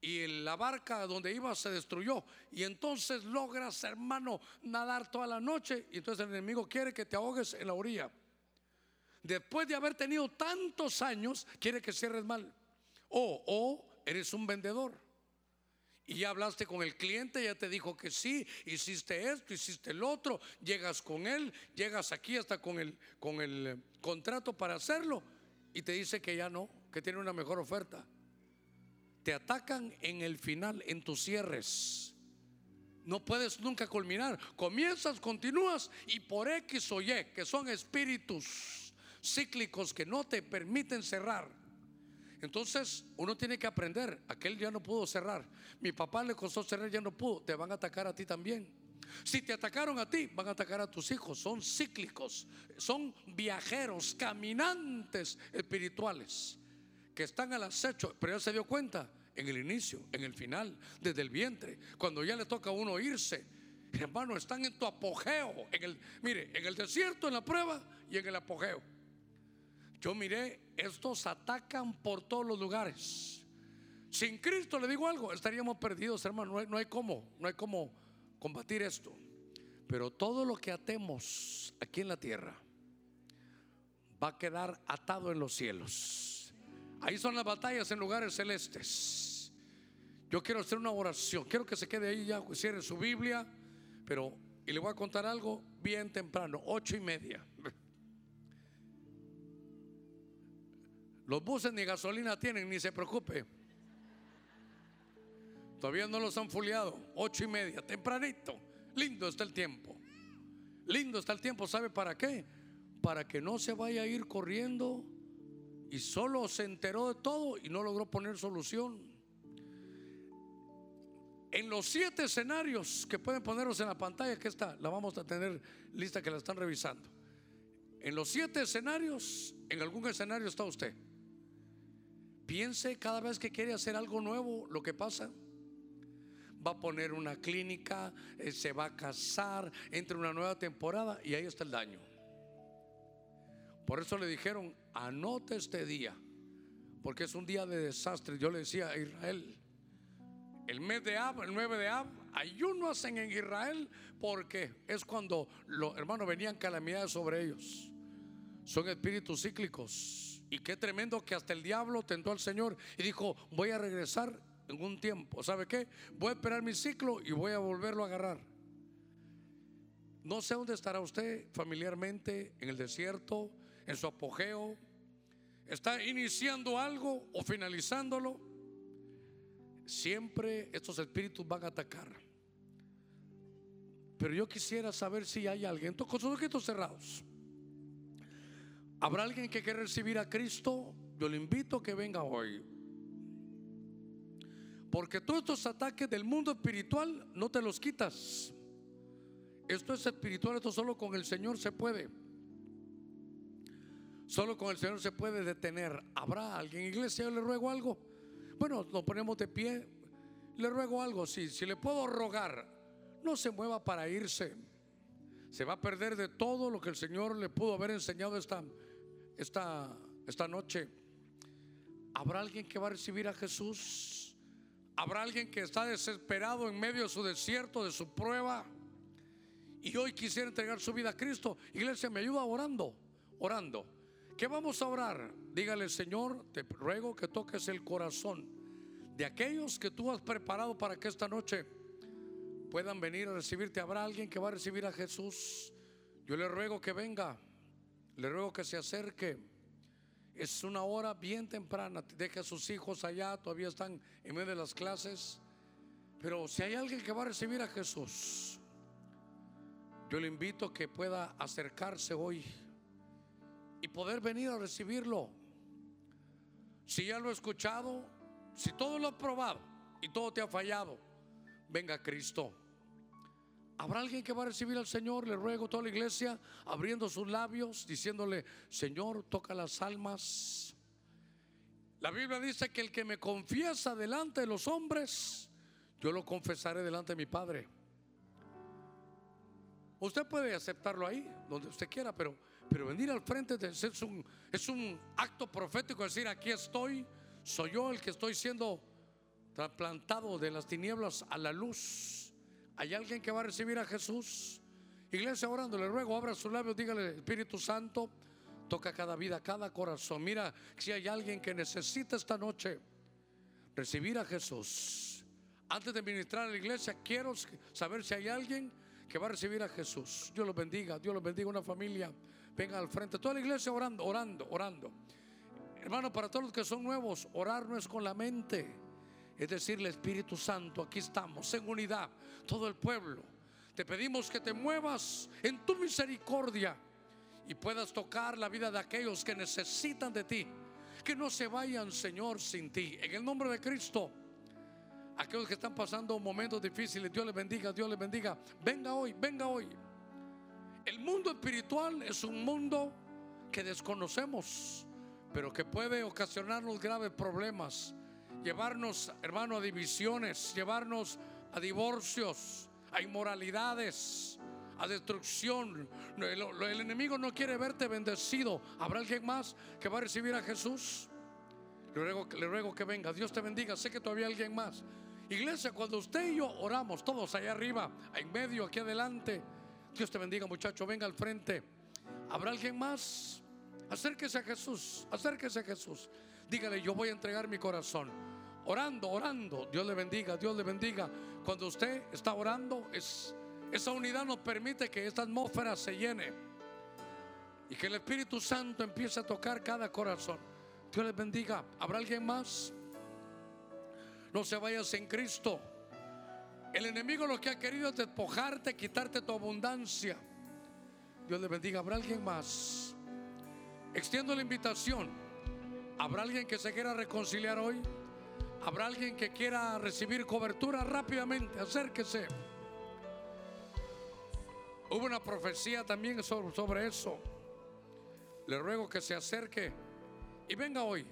y la barca donde ibas se destruyó. Y entonces logras, hermano, nadar toda la noche. Y entonces el enemigo quiere que te ahogues en la orilla. Después de haber tenido tantos años, quiere que cierres mal. O, o eres un vendedor. Y ya hablaste con el cliente, ya te dijo que sí, hiciste esto, hiciste el otro, llegas con él, llegas aquí hasta con el, con el eh, contrato para hacerlo y te dice que ya no, que tiene una mejor oferta. Te atacan en el final, en tus cierres. No puedes nunca culminar. Comienzas, continúas y por X o Y, que son espíritus cíclicos que no te permiten cerrar entonces uno tiene que aprender. Aquel ya no pudo cerrar. Mi papá le costó cerrar, ya no pudo. Te van a atacar a ti también. Si te atacaron a ti, van a atacar a tus hijos. Son cíclicos, son viajeros, caminantes espirituales que están al acecho. Pero ya se dio cuenta en el inicio, en el final, desde el vientre, cuando ya le toca a uno irse. Hermano, están en tu apogeo. En el, mire, en el desierto, en la prueba y en el apogeo. Yo miré, estos atacan por todos los lugares. Sin Cristo, le digo algo, estaríamos perdidos, hermano. No hay, no hay cómo, no hay cómo combatir esto. Pero todo lo que atemos aquí en la tierra va a quedar atado en los cielos. Ahí son las batallas en lugares celestes. Yo quiero hacer una oración. Quiero que se quede ahí ya, cierre su Biblia. Pero, y le voy a contar algo bien temprano, ocho y media. Los buses ni gasolina tienen, ni se preocupe. Todavía no los han fuleado. Ocho y media, tempranito. Lindo está el tiempo. Lindo está el tiempo. ¿Sabe para qué? Para que no se vaya a ir corriendo y solo se enteró de todo y no logró poner solución. En los siete escenarios que pueden ponerlos en la pantalla, que está, la vamos a tener lista que la están revisando. En los siete escenarios, en algún escenario está usted. Piense cada vez que quiere hacer algo nuevo, lo que pasa. Va a poner una clínica, eh, se va a casar, entra una nueva temporada y ahí está el daño. Por eso le dijeron, anote este día, porque es un día de desastre. Yo le decía a Israel, el mes de Ab, el 9 de Ab, ayuno hacen en Israel porque es cuando los hermanos venían calamidades sobre ellos. Son espíritus cíclicos y qué tremendo que hasta el diablo tentó al Señor y dijo, voy a regresar en un tiempo. ¿Sabe qué? Voy a esperar mi ciclo y voy a volverlo a agarrar. No sé dónde estará usted familiarmente, en el desierto, en su apogeo. ¿Está iniciando algo o finalizándolo? Siempre estos espíritus van a atacar. Pero yo quisiera saber si hay alguien, con sus ojitos cerrados. ¿Habrá alguien que quiera recibir a Cristo? Yo le invito a que venga hoy. Porque todos estos ataques del mundo espiritual no te los quitas. Esto es espiritual, esto solo con el Señor se puede. Solo con el Señor se puede detener. ¿Habrá alguien, iglesia? Yo le ruego algo. Bueno, nos ponemos de pie. Le ruego algo, si le puedo rogar, no se mueva para irse. Se va a perder de todo lo que el Señor le pudo haber enseñado esta esta, esta noche, ¿habrá alguien que va a recibir a Jesús? Habrá alguien que está desesperado en medio de su desierto, de su prueba. Y hoy quisiera entregar su vida a Cristo. Iglesia, me ayuda orando, orando. ¿Qué vamos a orar? Dígale, Señor, te ruego que toques el corazón de aquellos que tú has preparado para que esta noche puedan venir a recibirte. Habrá alguien que va a recibir a Jesús. Yo le ruego que venga, le ruego que se acerque. Es una hora bien temprana. Deje a sus hijos allá, todavía están en medio de las clases. Pero si hay alguien que va a recibir a Jesús, yo le invito a que pueda acercarse hoy y poder venir a recibirlo. Si ya lo he escuchado, si todo lo ha probado y todo te ha fallado, venga Cristo. Habrá alguien que va a recibir al Señor, le ruego toda la iglesia, abriendo sus labios, diciéndole, Señor, toca las almas. La Biblia dice que el que me confiesa delante de los hombres, yo lo confesaré delante de mi Padre. Usted puede aceptarlo ahí, donde usted quiera, pero, pero venir al frente de, es, un, es un acto profético, decir, aquí estoy, soy yo el que estoy siendo trasplantado de las tinieblas a la luz. ¿Hay alguien que va a recibir a Jesús? Iglesia orando, le ruego, abra sus labios, dígale, Espíritu Santo, toca cada vida, cada corazón. Mira, si hay alguien que necesita esta noche recibir a Jesús. Antes de ministrar a la iglesia, quiero saber si hay alguien que va a recibir a Jesús. Dios los bendiga, Dios los bendiga, una familia. Venga al frente, toda la iglesia orando, orando, orando. Hermano, para todos los que son nuevos, orar no es con la mente. Es decirle, Espíritu Santo, aquí estamos, en unidad, todo el pueblo. Te pedimos que te muevas en tu misericordia y puedas tocar la vida de aquellos que necesitan de ti. Que no se vayan, Señor, sin ti. En el nombre de Cristo. Aquellos que están pasando momentos difíciles, Dios les bendiga, Dios les bendiga. Venga hoy, venga hoy. El mundo espiritual es un mundo que desconocemos, pero que puede ocasionarnos graves problemas, llevarnos, hermano, a divisiones, llevarnos a divorcios, a inmoralidades, a destrucción. El, el, enemigo no quiere verte bendecido. ¿Habrá alguien más que va a recibir a Jesús? Le ruego, que venga. Dios te bendiga. Sé que todavía hay alguien más. Iglesia, cuando usted y yo oramos, todos allá arriba, en medio, aquí adelante, Dios te bendiga, muchacho, venga al frente. ¿Habrá alguien más? Acérquese a Jesús, acérquese a Jesús. Dígale, yo voy a entregar mi corazón. Orando, orando. Dios le bendiga, Dios le bendiga. Cuando usted está orando, es, esa unidad nos permite que esta atmósfera se llene y que el Espíritu Santo empiece a tocar cada corazón. Dios les bendiga. ¿Habrá alguien más? No se vayas en Cristo. El enemigo lo que ha querido es despojarte, quitarte tu abundancia. Dios le bendiga. ¿Habrá alguien más? Extiendo la invitación. ¿Habrá alguien que se quiera reconciliar hoy? ¿Habrá alguien que quiera recibir cobertura rápidamente? Acérquese. Hubo una profecía también sobre, eso. Le ruego que se acerque y venga hoy.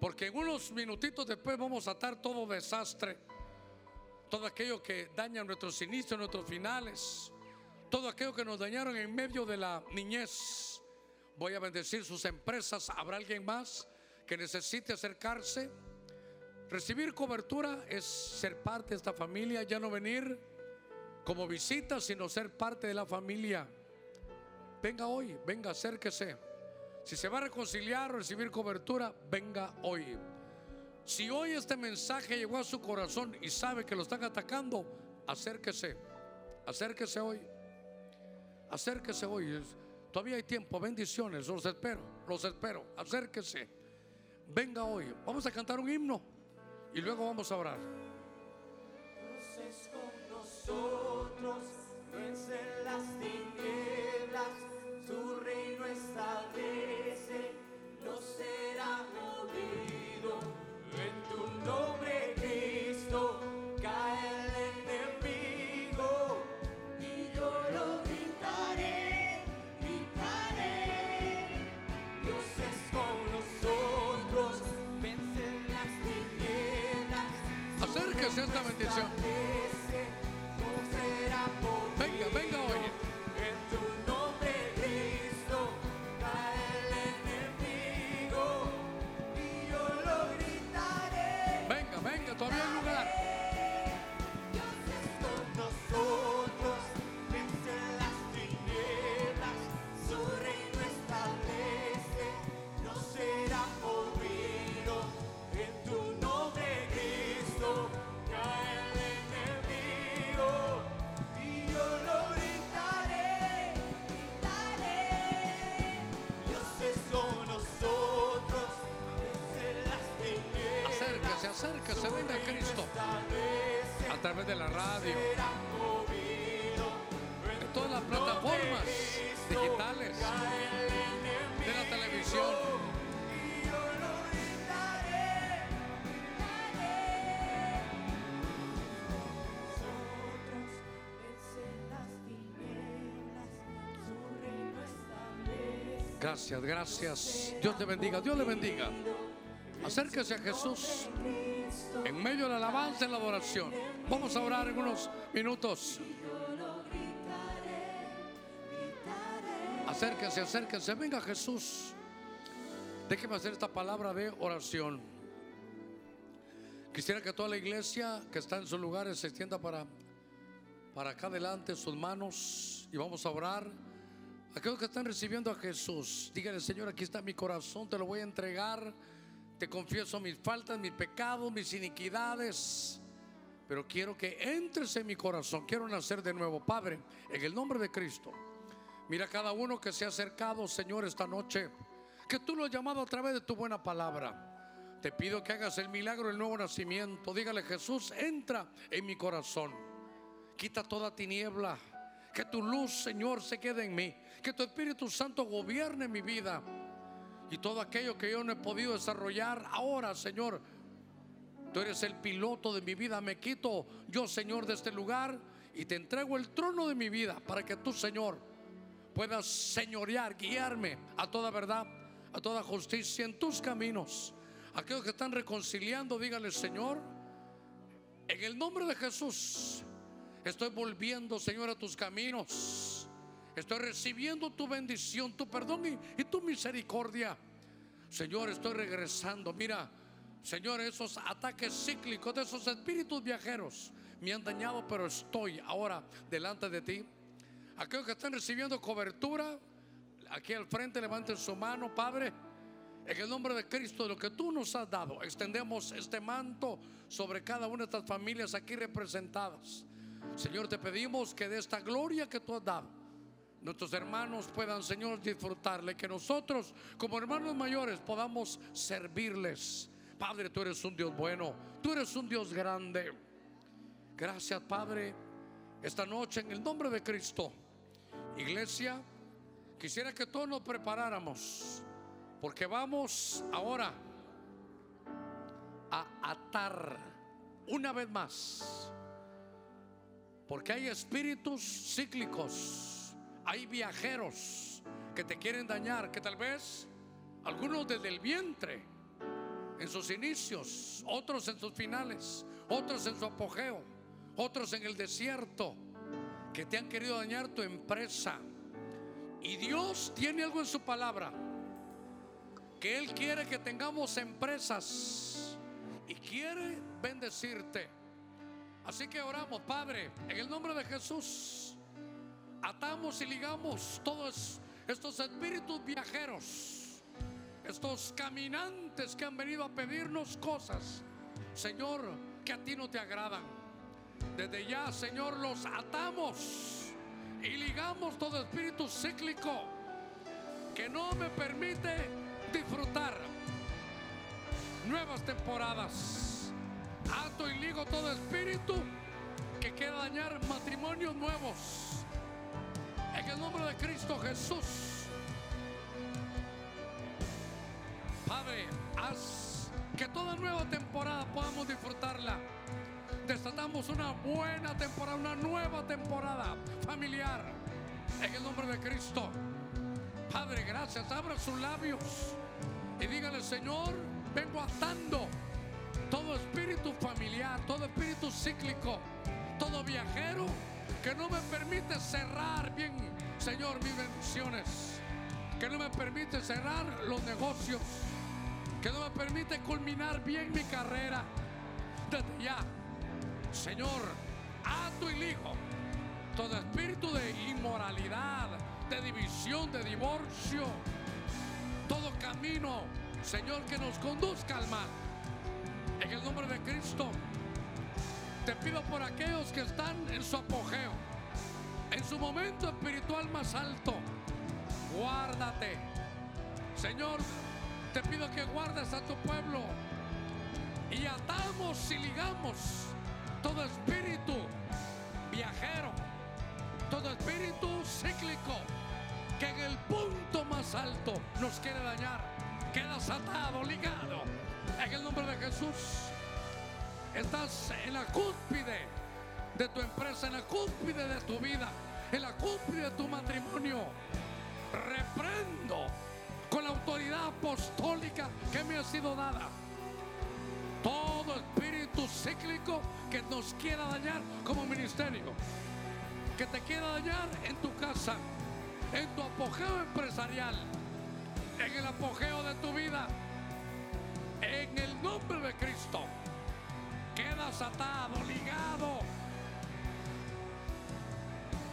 Porque en unos minutitos después vamos a atar todo desastre, todo aquello que daña nuestros inicios, nuestros finales, todo aquello que nos dañaron en medio de la niñez. Voy a bendecir sus empresas. ¿Habrá alguien más que necesite acercarse? Recibir cobertura es ser parte de esta familia, ya no venir como visita, sino ser parte de la familia. Venga hoy, venga, acérquese. Si se va a reconciliar o recibir cobertura, venga hoy. Si hoy este mensaje llegó a su corazón y sabe que lo están atacando, acérquese. Acérquese hoy. Acérquese hoy. Todavía hay tiempo. Bendiciones. Los espero. Los espero. Acérquese. Venga hoy. Vamos a cantar un himno y luego vamos a orar. De la radio, en todas las plataformas digitales, de la televisión. Gracias, gracias. Dios te bendiga, Dios le bendiga. Acérquese a Jesús en medio de la alabanza y la adoración. Vamos a orar en unos minutos. Acérquese, acérquese. Venga Jesús. Déjeme hacer esta palabra de oración. Quisiera que toda la iglesia que está en sus lugares se extienda para, para acá adelante sus manos y vamos a orar. Aquellos que están recibiendo a Jesús, díganle, Señor, aquí está mi corazón, te lo voy a entregar. Te confieso mis faltas, mis pecados, mis iniquidades. Pero quiero que entres en mi corazón. Quiero nacer de nuevo, Padre, en el nombre de Cristo. Mira cada uno que se ha acercado, Señor, esta noche. Que tú lo has llamado a través de tu buena palabra. Te pido que hagas el milagro del nuevo nacimiento. Dígale, Jesús, entra en mi corazón. Quita toda tiniebla. Que tu luz, Señor, se quede en mí. Que tu Espíritu Santo gobierne mi vida. Y todo aquello que yo no he podido desarrollar ahora, Señor, tú eres el piloto de mi vida. Me quito yo, Señor, de este lugar y te entrego el trono de mi vida para que tú, Señor, puedas señorear, guiarme a toda verdad, a toda justicia en tus caminos. Aquellos que están reconciliando, dígale, Señor, en el nombre de Jesús, estoy volviendo, Señor, a tus caminos. Estoy recibiendo tu bendición, tu perdón y, y tu misericordia. Señor, estoy regresando. Mira, Señor, esos ataques cíclicos de esos espíritus viajeros me han dañado, pero estoy ahora delante de ti. Aquellos que están recibiendo cobertura, aquí al frente levanten su mano, Padre. En el nombre de Cristo, de lo que tú nos has dado, extendemos este manto sobre cada una de estas familias aquí representadas. Señor, te pedimos que de esta gloria que tú has dado, nuestros hermanos puedan, Señor, disfrutarle, que nosotros como hermanos mayores podamos servirles. Padre, tú eres un Dios bueno, tú eres un Dios grande. Gracias, Padre, esta noche en el nombre de Cristo. Iglesia, quisiera que todos nos preparáramos, porque vamos ahora a atar una vez más, porque hay espíritus cíclicos, hay viajeros que te quieren dañar, que tal vez algunos desde el vientre, en sus inicios, otros en sus finales, otros en su apogeo, otros en el desierto, que te han querido dañar tu empresa. Y Dios tiene algo en su palabra, que Él quiere que tengamos empresas y quiere bendecirte. Así que oramos, Padre, en el nombre de Jesús. Atamos y ligamos todos estos espíritus viajeros, estos caminantes que han venido a pedirnos cosas, Señor, que a ti no te agradan. Desde ya, Señor, los atamos y ligamos todo espíritu cíclico que no me permite disfrutar nuevas temporadas. Ato y ligo todo espíritu que quiera dañar matrimonios nuevos. En el nombre de Cristo Jesús. Padre, haz que toda nueva temporada podamos disfrutarla. Desatamos una buena temporada, una nueva temporada familiar. En el nombre de Cristo. Padre, gracias. Abra sus labios y dígale, Señor, vengo atando todo espíritu familiar, todo espíritu cíclico, todo viajero que no me permite cerrar bien, Señor, mis bendiciones. Que no me permite cerrar los negocios. Que no me permite culminar bien mi carrera. Desde ya, Señor, ato y ligo todo espíritu de inmoralidad, de división, de divorcio, todo camino, Señor, que nos conduzca al mal. En el nombre de Cristo, te pido por aquellos que están en su apogeo, en su momento espiritual más alto. Guárdate. Señor, te pido que guardes a tu pueblo y atamos y ligamos todo espíritu Todo espíritu cíclico que en el punto más alto nos quiere dañar, quedas atado, ligado. En el nombre de Jesús. Estás en la cúspide de tu empresa, en la cúspide de tu vida, en la cúspide de tu matrimonio. Reprendo la autoridad apostólica que me ha sido dada. Todo espíritu cíclico que nos quiera dañar como ministerio, que te quiera dañar en tu casa, en tu apogeo empresarial, en el apogeo de tu vida, en el nombre de Cristo, quedas atado, ligado.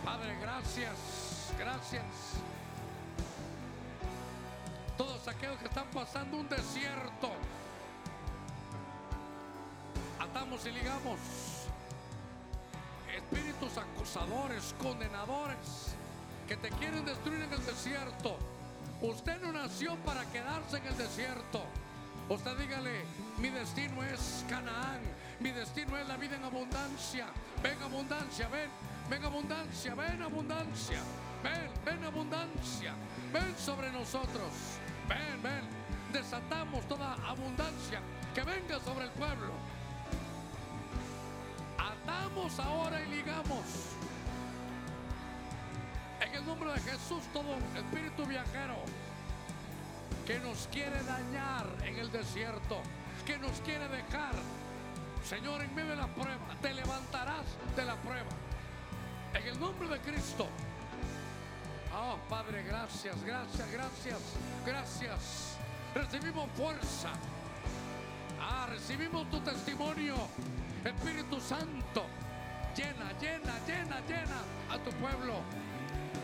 Padre, gracias, gracias. Todos aquellos que están pasando un desierto, atamos y ligamos. Espíritus acusadores, condenadores, que te quieren destruir en el desierto. Usted no nació para quedarse en el desierto. Usted dígale, mi destino es Canaán, mi destino es la vida en abundancia. Ven abundancia, ven, ven abundancia, ven abundancia. Ven, ven abundancia, ven sobre nosotros. Ven, ven, desatamos toda abundancia que venga sobre el pueblo. Atamos ahora y ligamos. En el nombre de Jesús, todo espíritu viajero que nos quiere dañar en el desierto, que nos quiere dejar. Señor, en medio de la prueba, te levantarás de la prueba. En el nombre de Cristo. Oh, Padre, gracias, gracias, gracias, gracias. Recibimos fuerza. Ah, recibimos tu testimonio. Espíritu Santo, llena, llena, llena, llena a tu pueblo.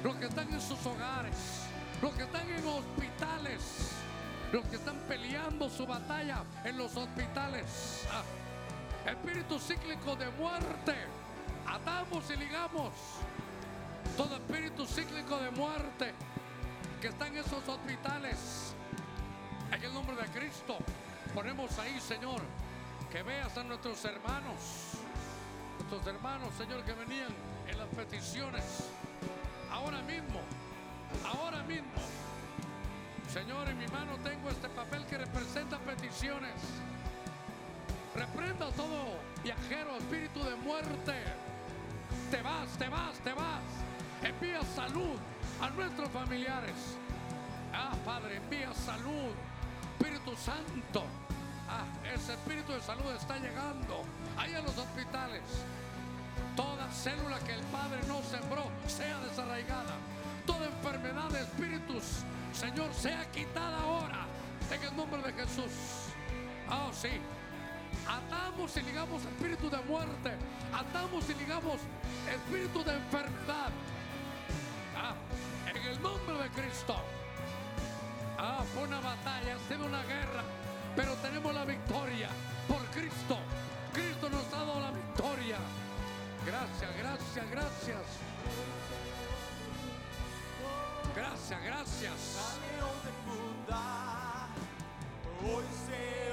Los que están en sus hogares, los que están en hospitales, los que están peleando su batalla en los hospitales. Ah, espíritu cíclico de muerte, atamos y ligamos. Todo espíritu cíclico de muerte que está en esos hospitales. En el nombre de Cristo, ponemos ahí, Señor, que veas a nuestros hermanos, nuestros hermanos, Señor, que venían en las peticiones. Ahora mismo, ahora mismo. Señor, en mi mano tengo este papel que representa peticiones. Reprenda todo viajero, espíritu de muerte. Te vas, te vas, te vas. Envía salud a nuestros familiares. Ah, Padre, envía salud. Espíritu Santo. Ah, ese espíritu de salud está llegando ahí a los hospitales. Toda célula que el Padre no sembró sea desarraigada. Toda enfermedad de espíritus, Señor, sea quitada ahora. En el nombre de Jesús. Ah, sí. Atamos y ligamos espíritu de muerte. Atamos y ligamos espíritu de enfermedad. Ah, en el nombre de Cristo. Ah, fue una batalla, ha sido una guerra, pero tenemos la victoria por Cristo. Cristo nos ha dado la victoria. Gracias, gracias, gracias. Gracias, gracias. Hoy se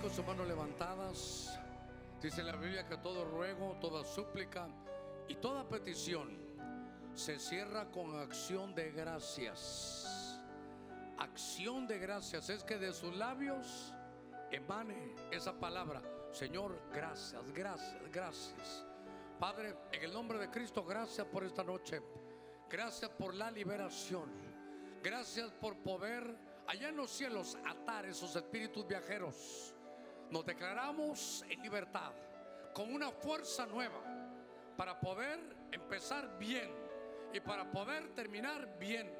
Tengo sus manos levantadas. Dice la Biblia que todo ruego, toda súplica y toda petición se cierra con acción de gracias. Acción de gracias es que de sus labios emane esa palabra. Señor, gracias, gracias, gracias. Padre, en el nombre de Cristo, gracias por esta noche. Gracias por la liberación. Gracias por poder allá en los cielos atar esos espíritus viajeros. Nos declaramos en libertad, con una fuerza nueva, para poder empezar bien y para poder terminar bien.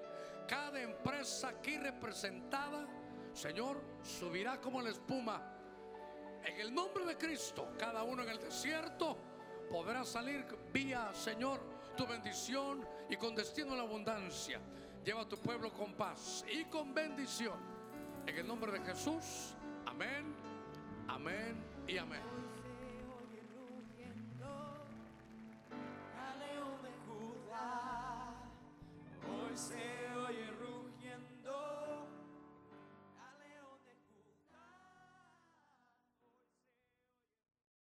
Cada empresa aquí representada, Señor, subirá como la espuma. En el nombre de Cristo, cada uno en el desierto podrá salir vía, Señor, tu bendición y con destino a la abundancia. Lleva a tu pueblo con paz y con bendición. En el nombre de Jesús, amén, Amén y amén. Hoy se